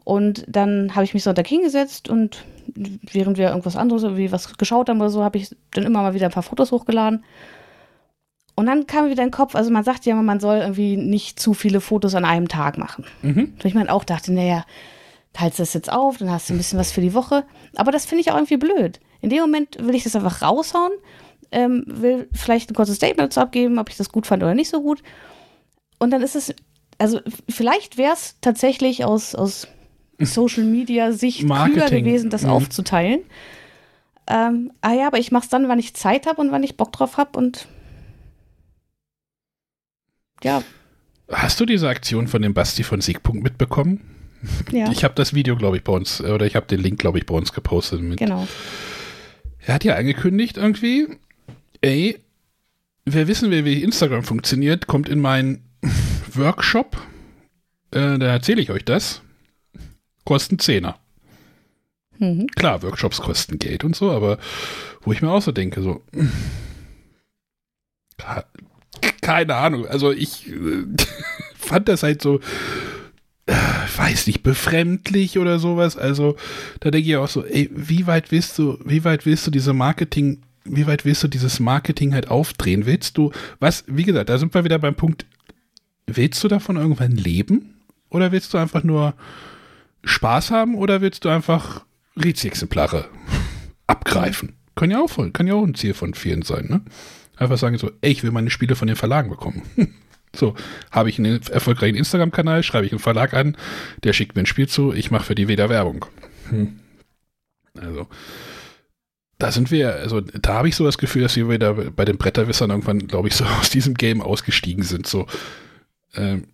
S1: Und dann habe ich mich Sonntag hingesetzt und während wir irgendwas anderes, wie was geschaut haben oder so, habe ich dann immer mal wieder ein paar Fotos hochgeladen. Und dann kam mir wieder in den Kopf, also man sagt ja immer, man soll irgendwie nicht zu viele Fotos an einem Tag machen. Mhm. Und ich meine auch dachte, naja, teilst das jetzt auf, dann hast du ein bisschen was für die Woche. Aber das finde ich auch irgendwie blöd. In dem Moment will ich das einfach raushauen, ähm, will vielleicht ein kurzes Statement dazu abgeben, ob ich das gut fand oder nicht so gut. Und dann ist es, also vielleicht wäre es tatsächlich aus, aus Social Media Sicht klüger gewesen, das mhm. aufzuteilen. Ähm, ah ja, aber ich mache es dann, wann ich Zeit habe und wann ich Bock drauf habe und ja.
S2: Hast du diese Aktion von dem Basti von Siegpunkt mitbekommen? Ja. Ich habe das Video, glaube ich, bei uns, oder ich habe den Link, glaube ich, bei uns gepostet. Mit.
S1: Genau.
S2: Er hat ja angekündigt irgendwie, ey, wer wissen will, wie Instagram funktioniert, kommt in meinen Workshop. Äh, da erzähle ich euch das. Kosten Zehner. Mhm. Klar, Workshops kosten Geld und so, aber wo ich mir auch so denke, so, keine Ahnung. Also ich äh, fand das halt so, äh, weiß nicht, befremdlich oder sowas. Also da denke ich auch so, ey, wie weit willst du, wie weit willst du diese Marketing, wie weit willst du dieses Marketing halt aufdrehen? Willst du, was, wie gesagt, da sind wir wieder beim Punkt, willst du davon irgendwann leben? Oder willst du einfach nur Spaß haben oder willst du einfach Rizi-Exemplare abgreifen? Kann ja auch kann ja auch ein Ziel von vielen sein, ne? Einfach sagen so, ey, ich will meine Spiele von den Verlagen bekommen. so, habe ich einen erfolgreichen Instagram-Kanal, schreibe ich einen Verlag an, der schickt mir ein Spiel zu, ich mache für die wieder Werbung. Hm. Also, da sind wir, also da habe ich so das Gefühl, dass wir wieder bei den Bretterwissern irgendwann, glaube ich, so aus diesem Game ausgestiegen sind. So, ähm,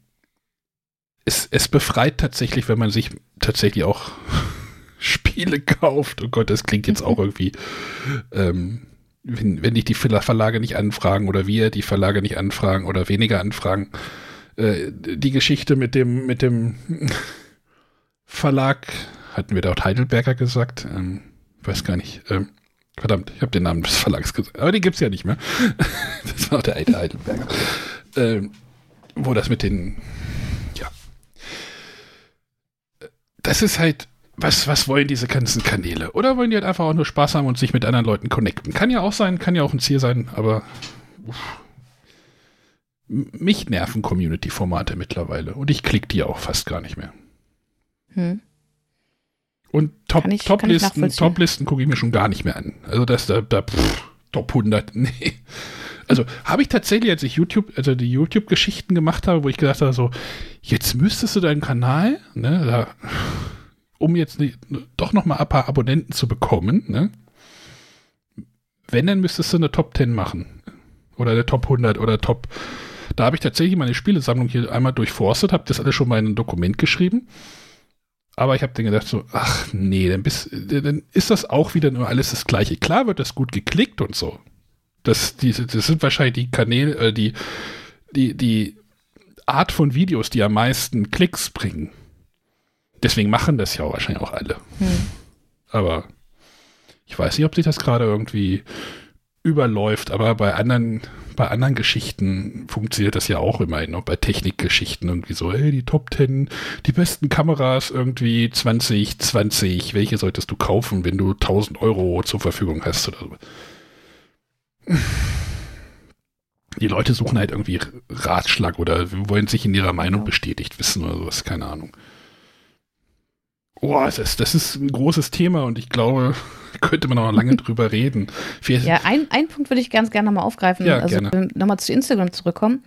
S2: es, es befreit tatsächlich, wenn man sich tatsächlich auch Spiele kauft. Oh Gott, das klingt jetzt auch irgendwie ähm, wenn, wenn dich die Verlage nicht anfragen oder wir die Verlage nicht anfragen oder weniger anfragen, äh, die Geschichte mit dem, mit dem Verlag, hatten wir dort Heidelberger gesagt? Ähm, weiß gar nicht. Ähm, verdammt, ich habe den Namen des Verlags gesagt. Aber den gibt es ja nicht mehr. das war der alte Heidelberger. Ähm, wo das mit den, ja. Das ist halt was, was wollen diese ganzen Kanäle? Oder wollen die halt einfach auch nur Spaß haben und sich mit anderen Leuten connecten? Kann ja auch sein, kann ja auch ein Ziel sein, aber uff. mich nerven Community-Formate mittlerweile und ich klicke die auch fast gar nicht mehr. Hm. Und Top-Listen Top Top gucke ich mir schon gar nicht mehr an. Also das da, da pff, Top 100, nee. Also habe ich tatsächlich, als ich YouTube, also die YouTube-Geschichten gemacht habe, wo ich gedacht habe, so, jetzt müsstest du deinen Kanal, ne, da um jetzt nicht, doch noch mal ein paar Abonnenten zu bekommen, ne? wenn, dann müsstest du eine Top 10 machen. Oder eine Top 100 oder Top. Da habe ich tatsächlich meine Spielesammlung hier einmal durchforstet, habe das alles schon mal in ein Dokument geschrieben. Aber ich habe dann gedacht so, ach nee, dann, bist, dann ist das auch wieder nur alles das Gleiche. Klar wird das gut geklickt und so. Das, die, das sind wahrscheinlich die Kanäle, äh, die, die, die Art von Videos, die am meisten Klicks bringen. Deswegen machen das ja wahrscheinlich auch alle. Hm. Aber ich weiß nicht, ob sich das gerade irgendwie überläuft, aber bei anderen, bei anderen Geschichten funktioniert das ja auch immerhin, auch bei Technikgeschichten irgendwie so, hey, die Top 10, die besten Kameras irgendwie 2020, welche solltest du kaufen, wenn du 1000 Euro zur Verfügung hast oder so. Die Leute suchen halt irgendwie Ratschlag oder wollen sich in ihrer Meinung bestätigt wissen oder sowas, keine Ahnung. Oh, das ist, das ist ein großes Thema und ich glaube, könnte man noch lange drüber reden.
S1: Vielleicht ja, ein, ein Punkt würde ich ganz gerne nochmal aufgreifen. Ja, also nochmal zu Instagram zurückkommen.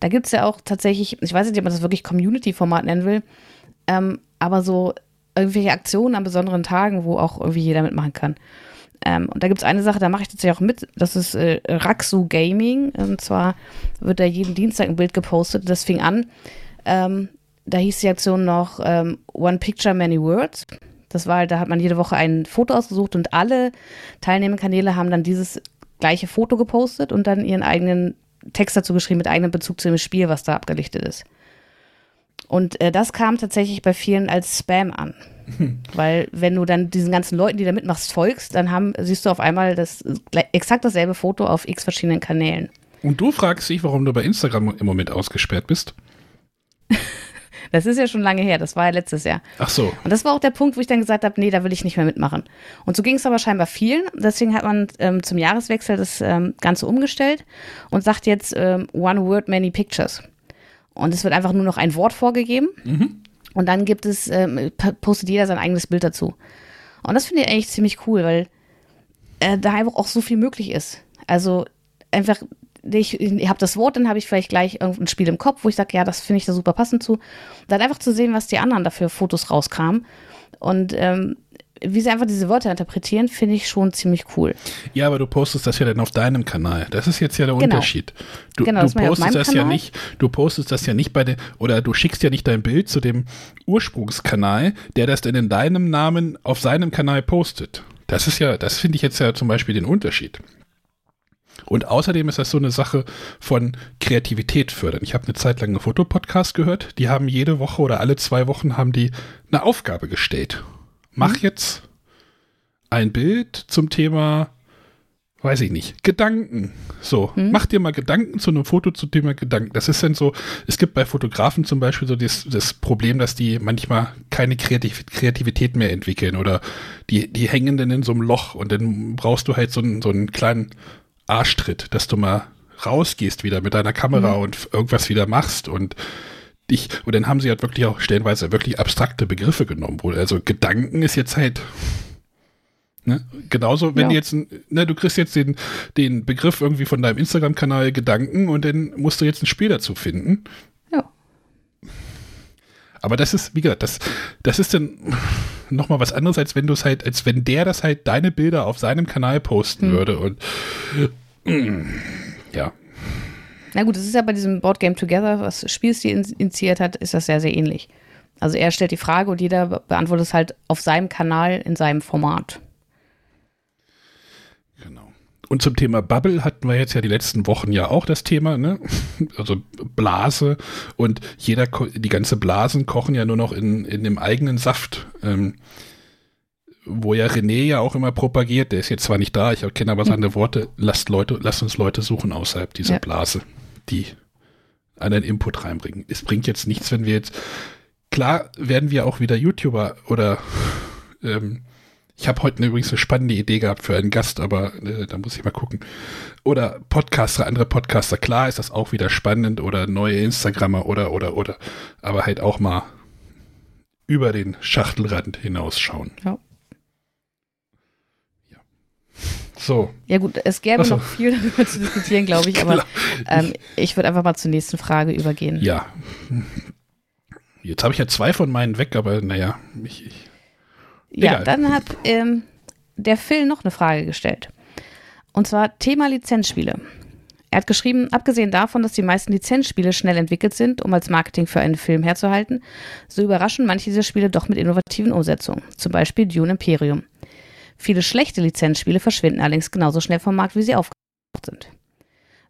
S1: Da gibt es ja auch tatsächlich, ich weiß nicht, ob man das wirklich Community-Format nennen will, ähm, aber so irgendwelche Aktionen an besonderen Tagen, wo auch irgendwie jeder mitmachen kann. Ähm, und da gibt es eine Sache, da mache ich tatsächlich auch mit. Das ist äh, Raxu Gaming. Und zwar wird da jeden Dienstag ein Bild gepostet. Das fing an. Ähm, da hieß die Aktion noch ähm, One Picture, Many Words. Das war, da hat man jede Woche ein Foto ausgesucht und alle teilnehmenden Kanäle haben dann dieses gleiche Foto gepostet und dann ihren eigenen Text dazu geschrieben mit eigenem Bezug zu dem Spiel, was da abgelichtet ist. Und äh, das kam tatsächlich bei vielen als Spam an. Weil wenn du dann diesen ganzen Leuten, die da mitmachst, folgst, dann haben, siehst du auf einmal das exakt dasselbe Foto auf x verschiedenen Kanälen.
S2: Und du fragst dich, warum du bei Instagram im Moment ausgesperrt bist?
S1: Das ist ja schon lange her, das war ja letztes Jahr.
S2: Ach so.
S1: Und das war auch der Punkt, wo ich dann gesagt habe, nee, da will ich nicht mehr mitmachen. Und so ging es aber scheinbar vielen. Deswegen hat man ähm, zum Jahreswechsel das ähm, Ganze umgestellt und sagt jetzt ähm, One Word, Many Pictures. Und es wird einfach nur noch ein Wort vorgegeben. Mhm. Und dann gibt es, ähm, postet jeder sein eigenes Bild dazu. Und das finde ich eigentlich ziemlich cool, weil äh, da einfach auch so viel möglich ist. Also einfach, ich, ich habe das Wort, dann habe ich vielleicht gleich irgendein Spiel im Kopf, wo ich sage, ja, das finde ich da super passend zu. Und dann einfach zu sehen, was die anderen dafür Fotos rauskamen. Und ähm, wie sie einfach diese Wörter interpretieren, finde ich schon ziemlich cool.
S2: Ja, aber du postest das ja dann auf deinem Kanal. Das ist jetzt ja der genau. Unterschied. Du, genau, du postest das Kanal. ja nicht, du postest das ja nicht bei der, oder du schickst ja nicht dein Bild zu dem Ursprungskanal, der das dann in deinem Namen auf seinem Kanal postet. Das ist ja, das finde ich jetzt ja zum Beispiel den Unterschied. Und außerdem ist das so eine Sache von Kreativität fördern. Ich habe eine Zeit lang einen Fotopodcast gehört. Die haben jede Woche oder alle zwei Wochen haben die eine Aufgabe gestellt mach mhm. jetzt ein Bild zum Thema, weiß ich nicht, Gedanken. So, mhm. mach dir mal Gedanken zu einem Foto zum Thema Gedanken. Das ist dann so, es gibt bei Fotografen zum Beispiel so das, das Problem, dass die manchmal keine Kreativ Kreativität mehr entwickeln oder die, die hängen dann in so einem Loch und dann brauchst du halt so einen, so einen kleinen Arschtritt, dass du mal rausgehst wieder mit deiner Kamera mhm. und irgendwas wieder machst und dich, und dann haben sie halt wirklich auch stellenweise wirklich abstrakte Begriffe genommen. Wo, also Gedanken ist jetzt halt, ne? genauso, wenn ja. jetzt, ne, du kriegst jetzt den, den Begriff irgendwie von deinem Instagram-Kanal Gedanken und dann musst du jetzt ein Spiel dazu finden.
S1: Ja.
S2: Aber das ist, wie gesagt, das, das ist dann nochmal was anderes, als wenn du es halt, als wenn der das halt deine Bilder auf seinem Kanal posten hm. würde und ja.
S1: Na gut, das ist ja bei diesem Board Game Together, was Spielstil initiiert hat, ist das sehr, sehr ähnlich. Also er stellt die Frage und jeder beantwortet es halt auf seinem Kanal in seinem Format.
S2: Genau. Und zum Thema Bubble hatten wir jetzt ja die letzten Wochen ja auch das Thema, ne? Also Blase und jeder, die ganze Blasen kochen ja nur noch in, in dem eigenen Saft. Ähm, wo ja René ja auch immer propagiert, der ist jetzt zwar nicht da, ich kenne aber seine Worte, lasst Leute, lasst uns Leute suchen außerhalb dieser ja. Blase die einen Input reinbringen. Es bringt jetzt nichts, wenn wir jetzt, klar werden wir auch wieder YouTuber oder ähm, ich habe heute übrigens eine spannende Idee gehabt für einen Gast, aber äh, da muss ich mal gucken. Oder Podcaster, andere Podcaster, klar ist das auch wieder spannend oder neue Instagrammer oder, oder, oder. Aber halt auch mal über den Schachtelrand hinausschauen. Ja. So.
S1: Ja gut, es gäbe so. noch viel darüber zu diskutieren, glaube ich, aber ähm, ich würde einfach mal zur nächsten Frage übergehen.
S2: Ja. Jetzt habe ich ja zwei von meinen weg, aber naja. Ich, ich,
S1: ja, dann hat ähm, der Phil noch eine Frage gestellt. Und zwar Thema Lizenzspiele. Er hat geschrieben, abgesehen davon, dass die meisten Lizenzspiele schnell entwickelt sind, um als Marketing für einen Film herzuhalten, so überraschen manche dieser Spiele doch mit innovativen Umsetzungen. Zum Beispiel Dune Imperium. Viele schlechte Lizenzspiele verschwinden allerdings genauso schnell vom Markt, wie sie aufgetaucht sind.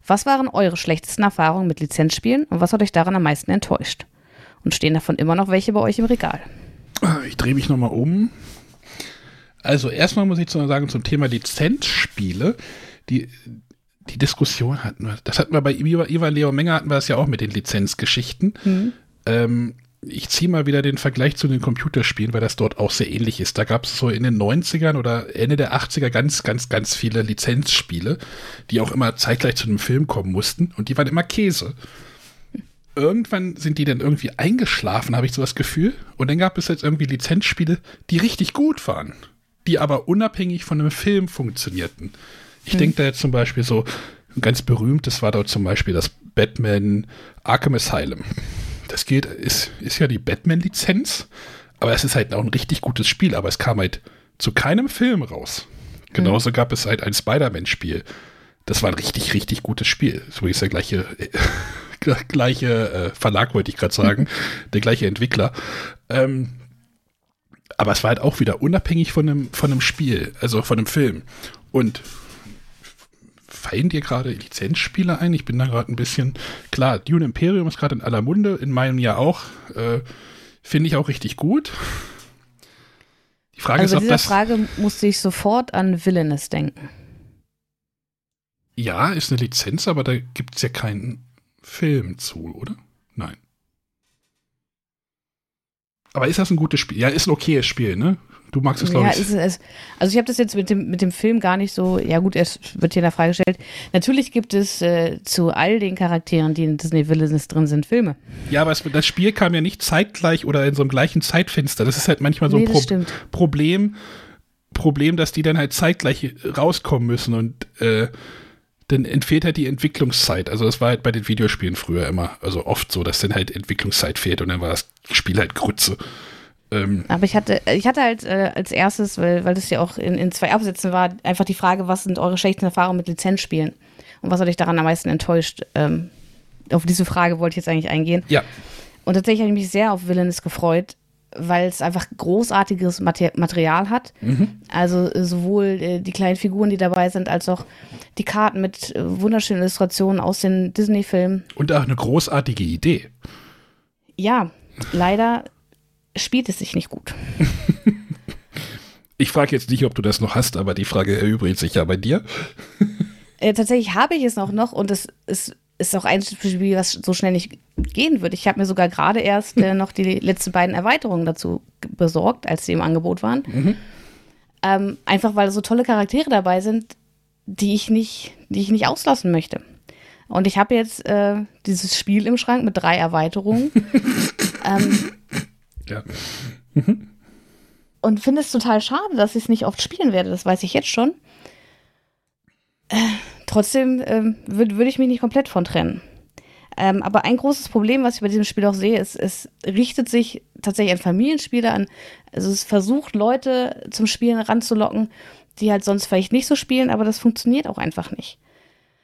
S1: Was waren eure schlechtesten Erfahrungen mit Lizenzspielen und was hat euch daran am meisten enttäuscht? Und stehen davon immer noch welche bei euch im Regal?
S2: Ich drehe mich nochmal um. Also erstmal muss ich sagen, zum Thema Lizenzspiele, die, die Diskussion hatten wir, das hatten wir bei Ivan Leo Menger, hatten wir das ja auch mit den Lizenzgeschichten. Mhm. Ähm, ich ziehe mal wieder den Vergleich zu den Computerspielen, weil das dort auch sehr ähnlich ist. Da gab es so in den 90ern oder Ende der 80er ganz, ganz, ganz viele Lizenzspiele, die auch immer zeitgleich zu einem Film kommen mussten und die waren immer Käse. Irgendwann sind die dann irgendwie eingeschlafen, habe ich so das Gefühl. Und dann gab es jetzt irgendwie Lizenzspiele, die richtig gut waren, die aber unabhängig von einem Film funktionierten. Ich hm. denke da jetzt zum Beispiel so, ganz berühmt, das war dort zum Beispiel das Batman Arkham Asylum das geht, ist, ist ja die Batman-Lizenz, aber es ist halt auch ein richtig gutes Spiel, aber es kam halt zu keinem Film raus. Genauso mhm. gab es halt ein Spider-Man-Spiel. Das war ein richtig, richtig gutes Spiel. So ist der gleiche, äh, gleiche äh, Verlag, wollte ich gerade sagen. der gleiche Entwickler. Ähm, aber es war halt auch wieder unabhängig von einem, von einem Spiel, also von einem Film. Und fallen dir gerade Lizenzspiele ein? Ich bin da gerade ein bisschen, klar, Dune Imperium ist gerade in aller Munde, in meinem Jahr auch. Äh, Finde ich auch richtig gut.
S1: Die Frage also ist, ob dieser das. Frage musste ich sofort an Villainous denken.
S2: Ja, ist eine Lizenz, aber da gibt es ja keinen Film zu, oder? Nein. Aber ist das ein gutes Spiel? Ja, ist ein okayes Spiel, ne? Du magst es, glaube ja, ich. Ist
S1: es, also ich habe das jetzt mit dem, mit dem Film gar nicht so, ja gut, es wird hier in der Frage gestellt. Natürlich gibt es äh, zu all den Charakteren, die in Disney Villains drin sind, Filme.
S2: Ja, aber es, das Spiel kam ja nicht zeitgleich oder in so einem gleichen Zeitfenster. Das ist halt manchmal so ein nee, Pro Problem, Problem, dass die dann halt zeitgleich rauskommen müssen und äh, dann entfehlt halt die Entwicklungszeit. Also das war halt bei den Videospielen früher immer, also oft so, dass dann halt Entwicklungszeit fehlt und dann war das Spiel halt Grütze.
S1: Ähm Aber ich hatte, ich hatte halt äh, als erstes, weil, weil das ja auch in, in zwei Absätzen war, einfach die Frage, was sind eure schlechten Erfahrungen mit Lizenzspielen? Und was hat euch daran am meisten enttäuscht? Ähm, auf diese Frage wollte ich jetzt eigentlich eingehen.
S2: Ja.
S1: Und tatsächlich habe ich mich sehr auf Villainous gefreut, weil es einfach großartiges Material hat. Mhm. Also äh, sowohl äh, die kleinen Figuren, die dabei sind, als auch die Karten mit äh, wunderschönen Illustrationen aus den Disney-Filmen.
S2: Und auch eine großartige Idee.
S1: Ja, leider spielt es sich nicht gut.
S2: ich frage jetzt nicht, ob du das noch hast, aber die Frage erübrigt sich ja bei dir.
S1: tatsächlich habe ich es auch noch und es ist ist auch ein Spiel, was so schnell nicht gehen würde. Ich habe mir sogar gerade erst äh, noch die letzten beiden Erweiterungen dazu besorgt, als sie im Angebot waren. Mhm. Ähm, einfach weil so tolle Charaktere dabei sind, die ich nicht, die ich nicht auslassen möchte. Und ich habe jetzt äh, dieses Spiel im Schrank mit drei Erweiterungen. ähm,
S2: ja.
S1: Mhm. Und finde es total schade, dass ich es nicht oft spielen werde. Das weiß ich jetzt schon. Äh, trotzdem ähm, würde würd ich mich nicht komplett von trennen. Ähm, aber ein großes Problem, was ich bei diesem Spiel auch sehe, ist, es richtet sich tatsächlich an Familienspieler an. Also es versucht, Leute zum Spielen ranzulocken, die halt sonst vielleicht nicht so spielen, aber das funktioniert auch einfach nicht.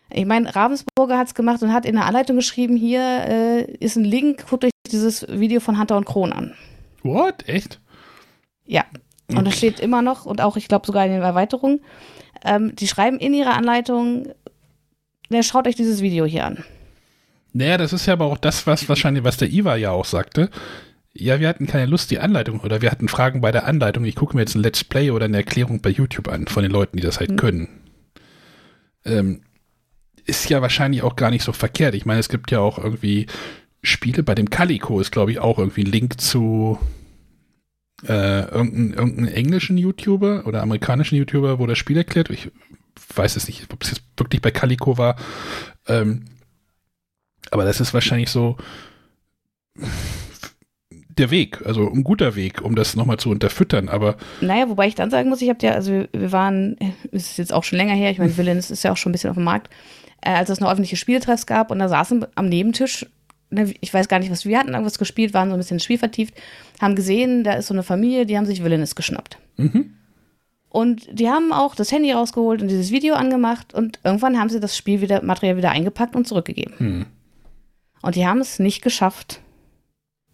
S1: Ich meine, Ravensburger hat es gemacht und hat in der Anleitung geschrieben, hier äh, ist ein Link, guckt euch dieses Video von Hunter und Kron an.
S2: What? Echt?
S1: Ja. Und das steht immer noch und auch, ich glaube, sogar in den Erweiterungen. Ähm, die schreiben in ihrer Anleitung, der schaut euch dieses Video hier an.
S2: Naja, das ist ja aber auch das, was wahrscheinlich, was der Iva ja auch sagte. Ja, wir hatten keine Lust, die Anleitung, oder wir hatten Fragen bei der Anleitung. Ich gucke mir jetzt ein Let's Play oder eine Erklärung bei YouTube an, von den Leuten, die das halt mhm. können. Ähm, ist ja wahrscheinlich auch gar nicht so verkehrt. Ich meine, es gibt ja auch irgendwie Spiele, bei dem Calico ist, glaube ich, auch irgendwie ein Link zu äh, irgendeinen irgendein englischen YouTuber oder amerikanischen YouTuber, wo das Spiel erklärt. Ich weiß es nicht, ob es jetzt wirklich bei Calico war. Ähm, aber das ist wahrscheinlich so der Weg, also ein guter Weg, um das nochmal zu unterfüttern, aber.
S1: Naja, wobei ich dann sagen muss, ich habe ja, also wir waren, es ist jetzt auch schon länger her, ich meine, Villains ist ja auch schon ein bisschen auf dem Markt, äh, als es noch öffentliche Spieltreffs gab und da saßen am Nebentisch Ne, ich weiß gar nicht, was wir hatten, irgendwas gespielt, waren so ein bisschen ins Spiel vertieft, haben gesehen, da ist so eine Familie, die haben sich Villainous geschnappt. Mhm. Und die haben auch das Handy rausgeholt und dieses Video angemacht und irgendwann haben sie das Spiel wieder, Material wieder eingepackt und zurückgegeben. Mhm. Und die haben es nicht geschafft,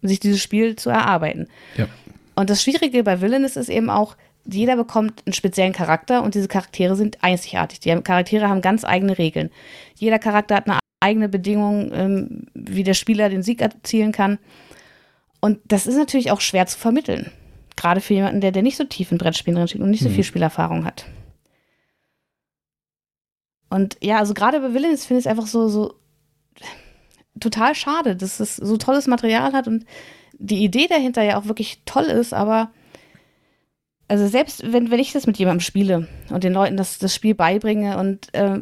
S1: sich dieses Spiel zu erarbeiten.
S2: Ja.
S1: Und das Schwierige bei Villainous ist eben auch, jeder bekommt einen speziellen Charakter und diese Charaktere sind einzigartig. Die Charaktere haben ganz eigene Regeln. Jeder Charakter hat eine eigene Bedingungen, ähm, wie der Spieler den Sieg erzielen kann. Und das ist natürlich auch schwer zu vermitteln. Gerade für jemanden, der, der nicht so tief in Brettspielen drin steht und nicht so mhm. viel Spielerfahrung hat. Und ja, also gerade bei Villains finde ich es einfach so, so total schade, dass es so tolles Material hat und die Idee dahinter ja auch wirklich toll ist, aber also selbst wenn, wenn ich das mit jemandem spiele und den Leuten das, das Spiel beibringe und äh,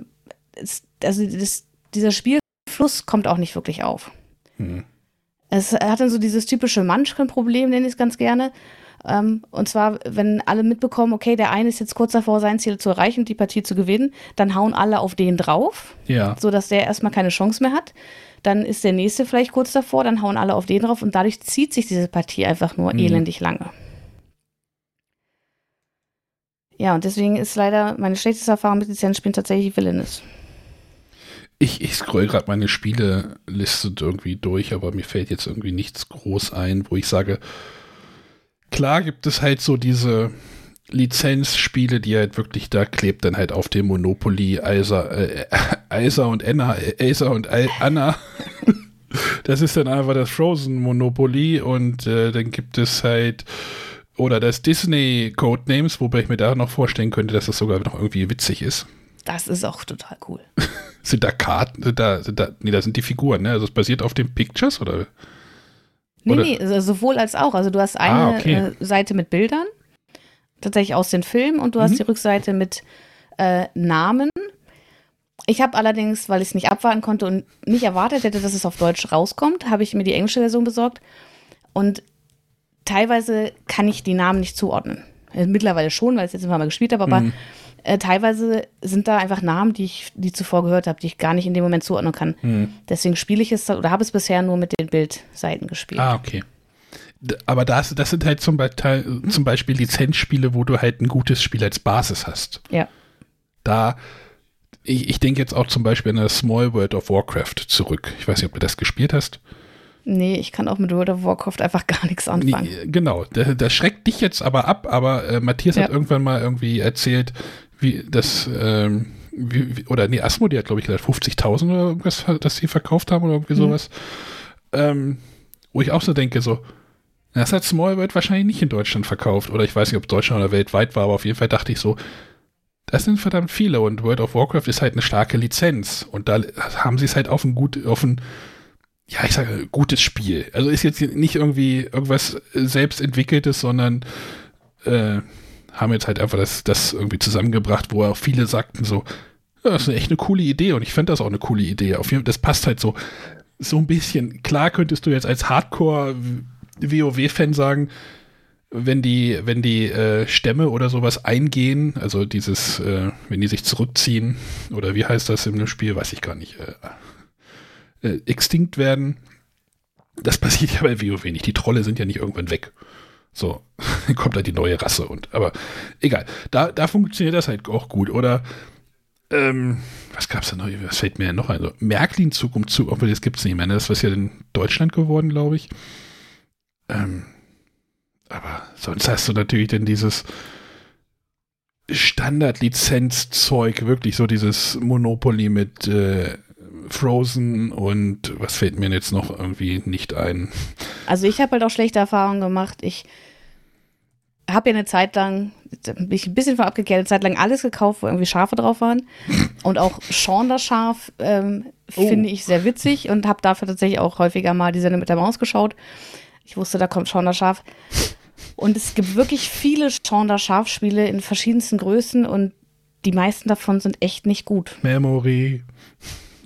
S1: es, also das, dieser Spielfluss kommt auch nicht wirklich auf. Mhm. Es hat dann so dieses typische Munchkin-Problem, nenne ich es ganz gerne. Ähm, und zwar, wenn alle mitbekommen, okay, der eine ist jetzt kurz davor, sein Ziel zu erreichen und die Partie zu gewinnen, dann hauen alle auf den drauf,
S2: ja.
S1: sodass der erstmal keine Chance mehr hat. Dann ist der nächste vielleicht kurz davor, dann hauen alle auf den drauf und dadurch zieht sich diese Partie einfach nur mhm. elendig lange. Ja, und deswegen ist leider meine schlechteste Erfahrung mit Lizenzspielen tatsächlich Villainous.
S2: Ich, ich scroll gerade meine Spieleliste irgendwie durch, aber mir fällt jetzt irgendwie nichts groß ein, wo ich sage, klar gibt es halt so diese Lizenzspiele, die halt wirklich, da klebt dann halt auf dem Monopoly Isa, äh, Isa und Anna, äh, Isa und Anna. das ist dann einfach das Frozen Monopoly und äh, dann gibt es halt oder das Disney Codenames, wobei ich mir da noch vorstellen könnte, dass das sogar noch irgendwie witzig ist.
S1: Das ist auch total cool.
S2: sind da Karten, sind da, sind da, nee, da sind die Figuren, ne? Also es basiert auf den Pictures oder?
S1: Nee, oder? nee, also sowohl als auch. Also du hast eine ah, okay. äh, Seite mit Bildern, tatsächlich aus den Filmen, und du mhm. hast die Rückseite mit äh, Namen. Ich habe allerdings, weil ich es nicht abwarten konnte und nicht erwartet hätte, dass es auf Deutsch rauskommt, habe ich mir die englische Version besorgt. Und teilweise kann ich die Namen nicht zuordnen. Also mittlerweile schon, weil ich es jetzt ein paar Mal gespielt habe, aber mhm. Äh, teilweise sind da einfach Namen, die ich die zuvor gehört habe, die ich gar nicht in dem Moment zuordnen kann. Mhm. Deswegen spiele ich es oder habe es bisher nur mit den Bildseiten gespielt.
S2: Ah, okay. Aber das, das sind halt zum Beispiel, zum Beispiel Lizenzspiele, wo du halt ein gutes Spiel als Basis hast.
S1: Ja.
S2: Da, ich, ich denke jetzt auch zum Beispiel an das Small World of Warcraft zurück. Ich weiß nicht, ob du das gespielt hast.
S1: Nee, ich kann auch mit World of Warcraft einfach gar nichts anfangen.
S2: Nee, genau, das, schreckt dich jetzt aber ab, aber äh, Matthias ja. hat irgendwann mal irgendwie erzählt, wie das, ähm, wie, oder nee, Asmodee hat, glaube ich, gesagt, 50.000 oder irgendwas, das sie verkauft haben oder irgendwie mhm. sowas. Ähm, wo ich auch so denke, so, das hat Small World wahrscheinlich nicht in Deutschland verkauft. Oder ich weiß nicht, ob Deutschland oder weltweit war, aber auf jeden Fall dachte ich so, das sind verdammt viele und World of Warcraft ist halt eine starke Lizenz. Und da haben sie es halt auf ein gut, auf ein ja, ich sage, gutes Spiel. Also ist jetzt nicht irgendwie irgendwas selbst entwickeltes, sondern äh, haben jetzt halt einfach das, das irgendwie zusammengebracht, wo auch viele sagten so, ja, das ist echt eine coole Idee und ich fände das auch eine coole Idee. Auf jeden Fall, das passt halt so, so ein bisschen. Klar könntest du jetzt als Hardcore-WoW-Fan sagen, wenn die, wenn die äh, Stämme oder sowas eingehen, also dieses, äh, wenn die sich zurückziehen, oder wie heißt das im Spiel, weiß ich gar nicht, äh, äh, extinkt werden. Das passiert ja bei WoW nicht. Die Trolle sind ja nicht irgendwann weg. So, kommt da die neue Rasse und, aber egal. Da, da funktioniert das halt auch gut. Oder, ähm, was gab's da noch? Was fällt mir noch ein? So, Märklin-Zug um Zug, obwohl das gibt's nicht mehr. Ne? Das ist ja in Deutschland geworden, glaube ich. Ähm, aber sonst hast du natürlich dann dieses Standard-Lizenz-Zeug, wirklich so dieses Monopoly mit äh, Frozen und was fällt mir jetzt noch irgendwie nicht ein?
S1: Also ich habe halt auch schlechte Erfahrungen gemacht. Ich habe ja eine Zeit lang, bin ich ein bisschen von abgekehrt, eine Zeit lang alles gekauft, wo irgendwie Schafe drauf waren. Und auch Sean das Schaf ähm, oh. finde ich sehr witzig und habe dafür tatsächlich auch häufiger mal die Sendung mit der Maus geschaut. Ich wusste, da kommt Sean das Schaf. Und es gibt wirklich viele Sean das Schaf-Spiele in verschiedensten Größen und die meisten davon sind echt nicht gut.
S2: Memory.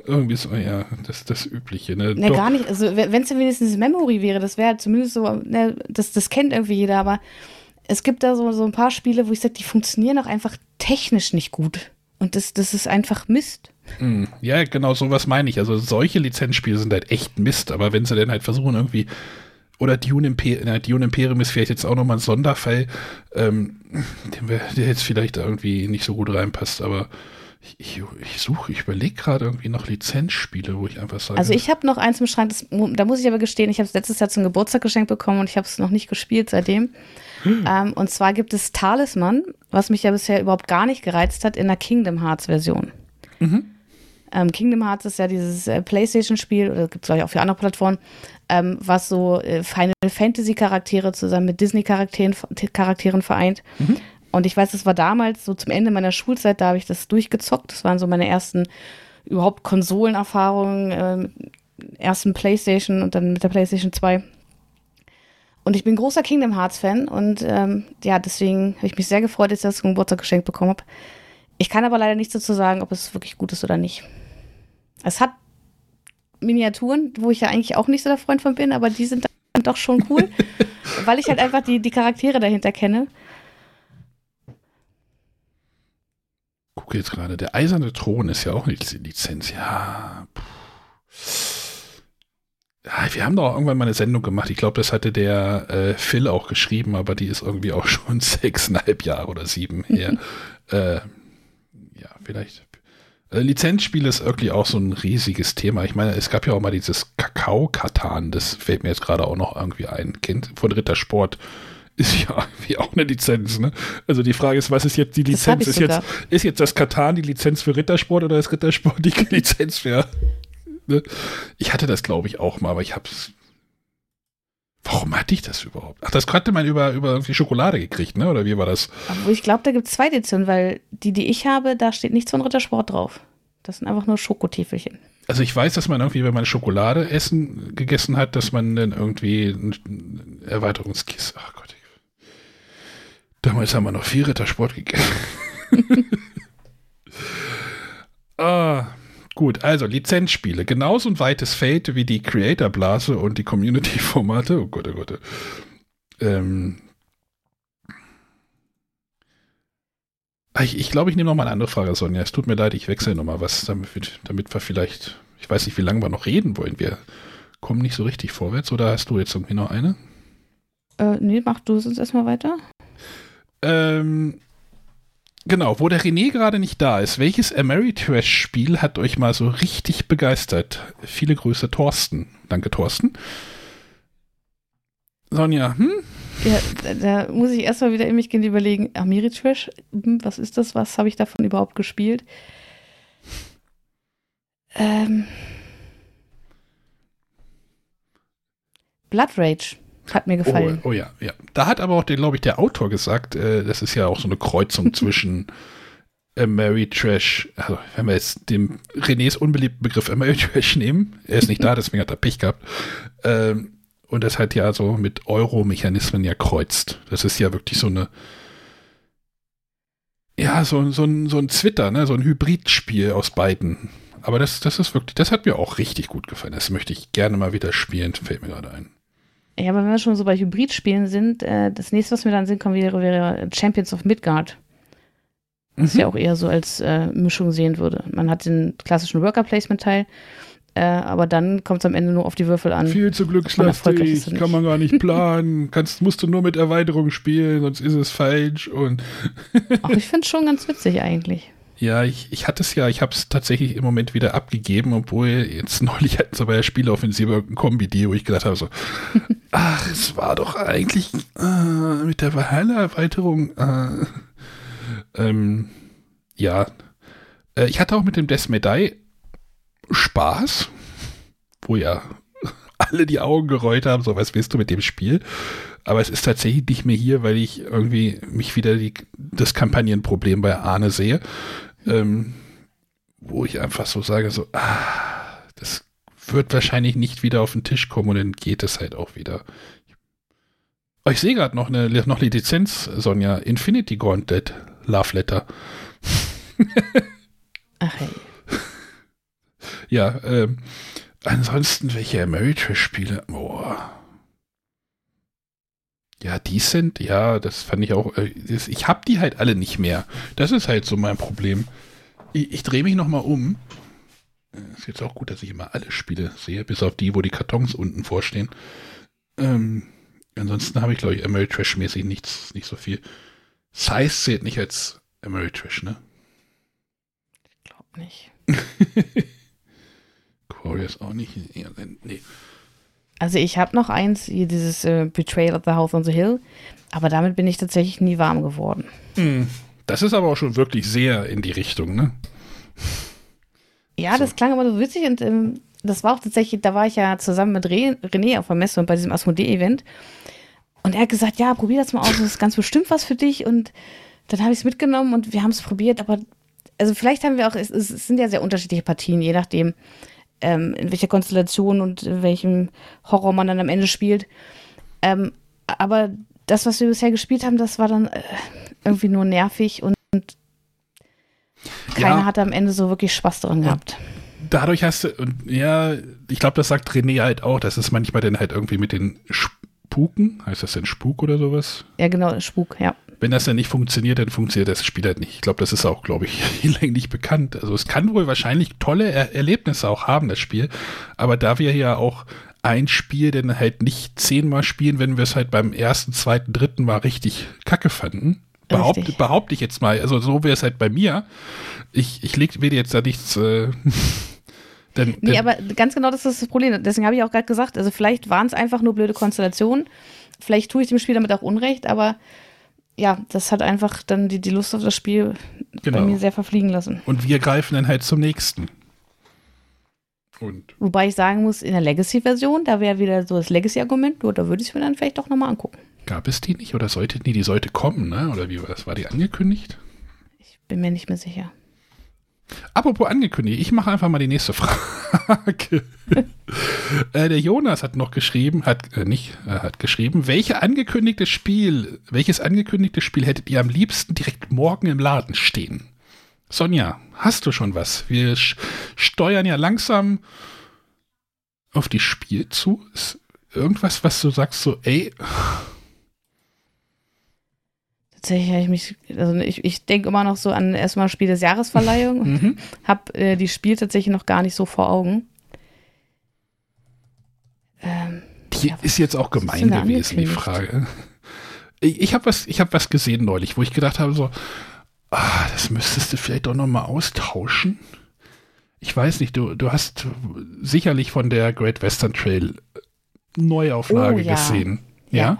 S2: Irgendwie so, ja, das das Übliche. Ne?
S1: Ne, gar nicht. Also, wenn es wenigstens Memory wäre, das wäre zumindest so, ne, das, das kennt irgendwie jeder, aber es gibt da so, so ein paar Spiele, wo ich sage, die funktionieren auch einfach technisch nicht gut. Und das, das ist einfach Mist.
S2: Hm, ja, genau, sowas meine ich. Also solche Lizenzspiele sind halt echt Mist, aber wenn sie dann halt versuchen, irgendwie oder Dune, Imper na, Dune Imperium ist vielleicht jetzt auch nochmal ein Sonderfall, ähm, der, der jetzt vielleicht irgendwie nicht so gut reinpasst, aber ich, ich suche, ich überlege gerade irgendwie noch Lizenzspiele, wo ich einfach sage.
S1: Also ich habe noch eins im Schrank, das, da muss ich aber gestehen, ich habe es letztes Jahr zum Geburtstag geschenkt bekommen und ich habe es noch nicht gespielt seitdem. Hm. Ähm, und zwar gibt es Talisman, was mich ja bisher überhaupt gar nicht gereizt hat, in der Kingdom Hearts Version. Mhm. Ähm, Kingdom Hearts ist ja dieses äh, Playstation-Spiel, oder gibt es glaube ich auch für andere Plattformen, ähm, was so äh, Final Fantasy Charaktere zusammen mit Disney Charakteren, Charakteren vereint. Mhm. Und ich weiß, das war damals so zum Ende meiner Schulzeit, da habe ich das durchgezockt. Das waren so meine ersten überhaupt Konsolenerfahrungen, äh, ersten Playstation und dann mit der Playstation 2. Und ich bin großer Kingdom Hearts Fan und ähm, ja, deswegen habe ich mich sehr gefreut, dass ich das Geburtstag geschenkt bekommen habe. Ich kann aber leider nichts dazu sagen, ob es wirklich gut ist oder nicht. Es hat Miniaturen, wo ich ja eigentlich auch nicht so der Freund von bin, aber die sind dann doch schon cool, weil ich halt einfach die, die Charaktere dahinter kenne.
S2: Gucke jetzt gerade, der eiserne Thron ist ja auch eine Lizenz. Ja. Ja, wir haben doch irgendwann mal eine Sendung gemacht. Ich glaube, das hatte der äh, Phil auch geschrieben, aber die ist irgendwie auch schon sechseinhalb Jahre oder sieben her. äh, ja, vielleicht. Äh, Lizenzspiele ist irgendwie auch so ein riesiges Thema. Ich meine, es gab ja auch mal dieses Kakao-Katan, das fällt mir jetzt gerade auch noch irgendwie ein. Kind von Rittersport ist ja wie auch eine Lizenz, ne? Also die Frage ist, was ist jetzt die Lizenz? Ist jetzt, ist jetzt das Katan die Lizenz für Rittersport oder ist Rittersport die Lizenz für Ne? Ich hatte das, glaube ich, auch mal, aber ich habe es. Warum hatte ich das überhaupt? Ach, das hatte man über, über irgendwie Schokolade gekriegt, ne? Oder wie war das?
S1: Aber ich glaube, da gibt es zwei Editionen, weil die, die ich habe, da steht nichts von Rittersport drauf. Das sind einfach nur Schokotäfelchen.
S2: Also ich weiß, dass man irgendwie, wenn man Schokolade essen gegessen hat, dass man dann irgendwie ein Erweiterungskiss. Ach Gott. Damals haben wir noch viel Rittersport gegessen. ah. Gut, also Lizenzspiele. Genauso ein weites Feld wie die Creator-Blase und die Community-Formate. Oh Gott, oh Gott. Ähm ah, ich, ich glaube, ich nehme noch mal eine andere Frage, Sonja. Es tut mir leid, ich wechsle noch mal was, damit, damit wir vielleicht, ich weiß nicht, wie lange wir noch reden wollen. Wir kommen nicht so richtig vorwärts. Oder hast du jetzt irgendwie noch eine?
S1: Äh, nee, mach du es erstmal weiter.
S2: Ähm, Genau, wo der René gerade nicht da ist, welches Ameritrash-Spiel hat euch mal so richtig begeistert? Viele Grüße, Thorsten. Danke, Thorsten. Sonja, hm?
S1: Ja, da, da muss ich erstmal wieder in mich gehen überlegen, Ameritrash, hm, was ist das? Was habe ich davon überhaupt gespielt? Ähm. Blood Rage. Hat mir gefallen.
S2: Oh, oh ja, ja. Da hat aber auch, glaube ich, der Autor gesagt, äh, das ist ja auch so eine Kreuzung zwischen Ameritrash, also wenn wir jetzt den Renés unbeliebten Begriff Ameritrash nehmen, er ist nicht da, deswegen hat er Pech gehabt, ähm, und das hat ja so mit Euro-Mechanismen ja kreuzt. Das ist ja wirklich so eine, ja, so, so, ein, so ein Twitter, ne? so ein Hybridspiel aus beiden. Aber das, das ist wirklich, das hat mir auch richtig gut gefallen. Das möchte ich gerne mal wieder spielen, fällt mir gerade ein.
S1: Ja, aber wenn wir schon so bei Hybridspielen sind, äh, das nächste, was mir dann Sinn kommt, wäre, wäre Champions of Midgard. Was mhm. ich ja auch eher so als äh, Mischung sehen würde. Man hat den klassischen Worker-Placement-Teil, äh, aber dann kommt es am Ende nur auf die Würfel an.
S2: Viel zu glückslastig, kann man gar nicht planen. Kannst, musst du nur mit Erweiterung spielen, sonst ist es falsch. Und
S1: Ach, ich finde es schon ganz witzig eigentlich.
S2: Ja, ich, ich hatte es ja, ich habe es tatsächlich im Moment wieder abgegeben, obwohl jetzt neulich hatten sie bei der Spieleoffensive ein Kombi-D, wo ich gedacht habe, so, ach, es war doch eigentlich äh, mit der Valhalla-Erweiterung, äh, ähm, ja, äh, ich hatte auch mit dem Death Medai Spaß, wo ja alle die Augen gerollt haben, so, was willst du mit dem Spiel? Aber es ist tatsächlich nicht mehr hier, weil ich irgendwie mich wieder die, das Kampagnenproblem bei Arne sehe ähm, wo ich einfach so sage, so, ah, das wird wahrscheinlich nicht wieder auf den Tisch kommen und dann geht es halt auch wieder. Oh, ich sehe gerade noch eine, noch eine Lizenz, Sonja. Infinity Gauntlet, Love Letter. Ach hey. Ja, ähm, ansonsten welche Ameritrash-Spiele? Boah. Ja, Decent, ja, das fand ich auch. Äh, ich habe die halt alle nicht mehr. Das ist halt so mein Problem. Ich, ich drehe mich nochmal um. Äh, ist jetzt auch gut, dass ich immer alle Spiele sehe, bis auf die, wo die Kartons unten vorstehen. Ähm, ansonsten habe ich, glaube ich, Ameritrash-mäßig nichts, nicht so viel. Size zählt nicht als Ameritrash, ne?
S1: Ich glaube nicht.
S2: Quarriors auch nicht. Nee.
S1: Also ich habe noch eins, hier dieses äh, Betrayal of the House on the Hill, aber damit bin ich tatsächlich nie warm geworden.
S2: Mm, das ist aber auch schon wirklich sehr in die Richtung, ne?
S1: Ja, so. das klang aber so witzig und ähm, das war auch tatsächlich, da war ich ja zusammen mit Re René auf der Messe und bei diesem Asmodee-Event und er hat gesagt, ja, probier das mal aus, das ist ganz bestimmt was für dich und dann habe ich es mitgenommen und wir haben es probiert, aber also vielleicht haben wir auch, es, es sind ja sehr unterschiedliche Partien, je nachdem ähm, in welcher Konstellation und in welchem Horror man dann am Ende spielt. Ähm, aber das, was wir bisher gespielt haben, das war dann äh, irgendwie nur nervig und, und keiner ja. hat am Ende so wirklich Spaß daran gehabt.
S2: Dadurch hast du, ja, ich glaube, das sagt René halt auch, dass es manchmal dann halt irgendwie mit den Spuken, heißt das denn Spuk oder sowas?
S1: Ja, genau, Spuk, ja
S2: wenn das dann nicht funktioniert, dann funktioniert das Spiel halt nicht. Ich glaube, das ist auch, glaube ich, hinlänglich bekannt. Also es kann wohl wahrscheinlich tolle er Erlebnisse auch haben, das Spiel. Aber da wir ja auch ein Spiel denn halt nicht zehnmal spielen, wenn wir es halt beim ersten, zweiten, dritten Mal richtig kacke fanden. Behaupte, behaupte ich jetzt mal. Also so wäre es halt bei mir. Ich, ich leg, will jetzt da nichts. Äh,
S1: denn, nee, denn, aber ganz genau das ist das Problem. Deswegen habe ich auch gerade gesagt, also vielleicht waren es einfach nur blöde Konstellationen. Vielleicht tue ich dem Spiel damit auch Unrecht, aber ja, das hat einfach dann die, die Lust auf das Spiel genau. bei mir sehr verfliegen lassen.
S2: Und wir greifen dann halt zum nächsten.
S1: Und Wobei ich sagen muss, in der Legacy-Version, da wäre wieder so das Legacy-Argument, da würde ich es mir dann vielleicht doch nochmal angucken.
S2: Gab es die nicht oder sollte die, die sollte kommen, ne? Oder wie war das? War die angekündigt?
S1: Ich bin mir nicht mehr sicher.
S2: Apropos angekündigt, ich mache einfach mal die nächste Frage. äh, der Jonas hat noch geschrieben, hat äh, nicht, äh, hat geschrieben, welche angekündigte Spiel, welches angekündigte Spiel hättet ihr am liebsten direkt morgen im Laden stehen? Sonja, hast du schon was? Wir steuern ja langsam auf die Spiel zu. Ist irgendwas, was du sagst, so, ey.
S1: Tatsächlich habe ich mich, also ich, ich denke immer noch so an erstmal Spiel des Jahresverleihung und mhm. habe äh, die Spiel tatsächlich noch gar nicht so vor Augen.
S2: Ähm, die ja, ist jetzt auch gemein gewesen, die Frage. Ich, ich habe was, hab was gesehen neulich, wo ich gedacht habe, so, ah, das müsstest du vielleicht doch nochmal austauschen. Ich weiß nicht, du, du hast sicherlich von der Great Western Trail Neuauflage oh, ja. gesehen. Ja? ja.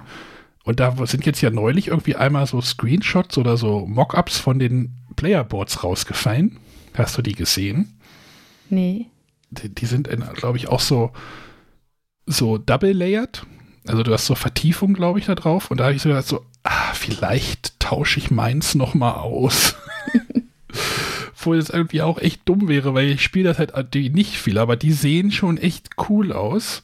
S2: Und da sind jetzt ja neulich irgendwie einmal so Screenshots oder so Mockups von den Playerboards rausgefallen. Hast du die gesehen?
S1: Nee.
S2: Die, die sind, glaube ich, auch so, so double-layered. Also du hast so Vertiefung, glaube ich, da drauf. Und da habe ich so gedacht, so, ah, vielleicht tausche ich meins noch mal aus. Obwohl es irgendwie auch echt dumm wäre, weil ich spiele das halt nicht viel, aber die sehen schon echt cool aus.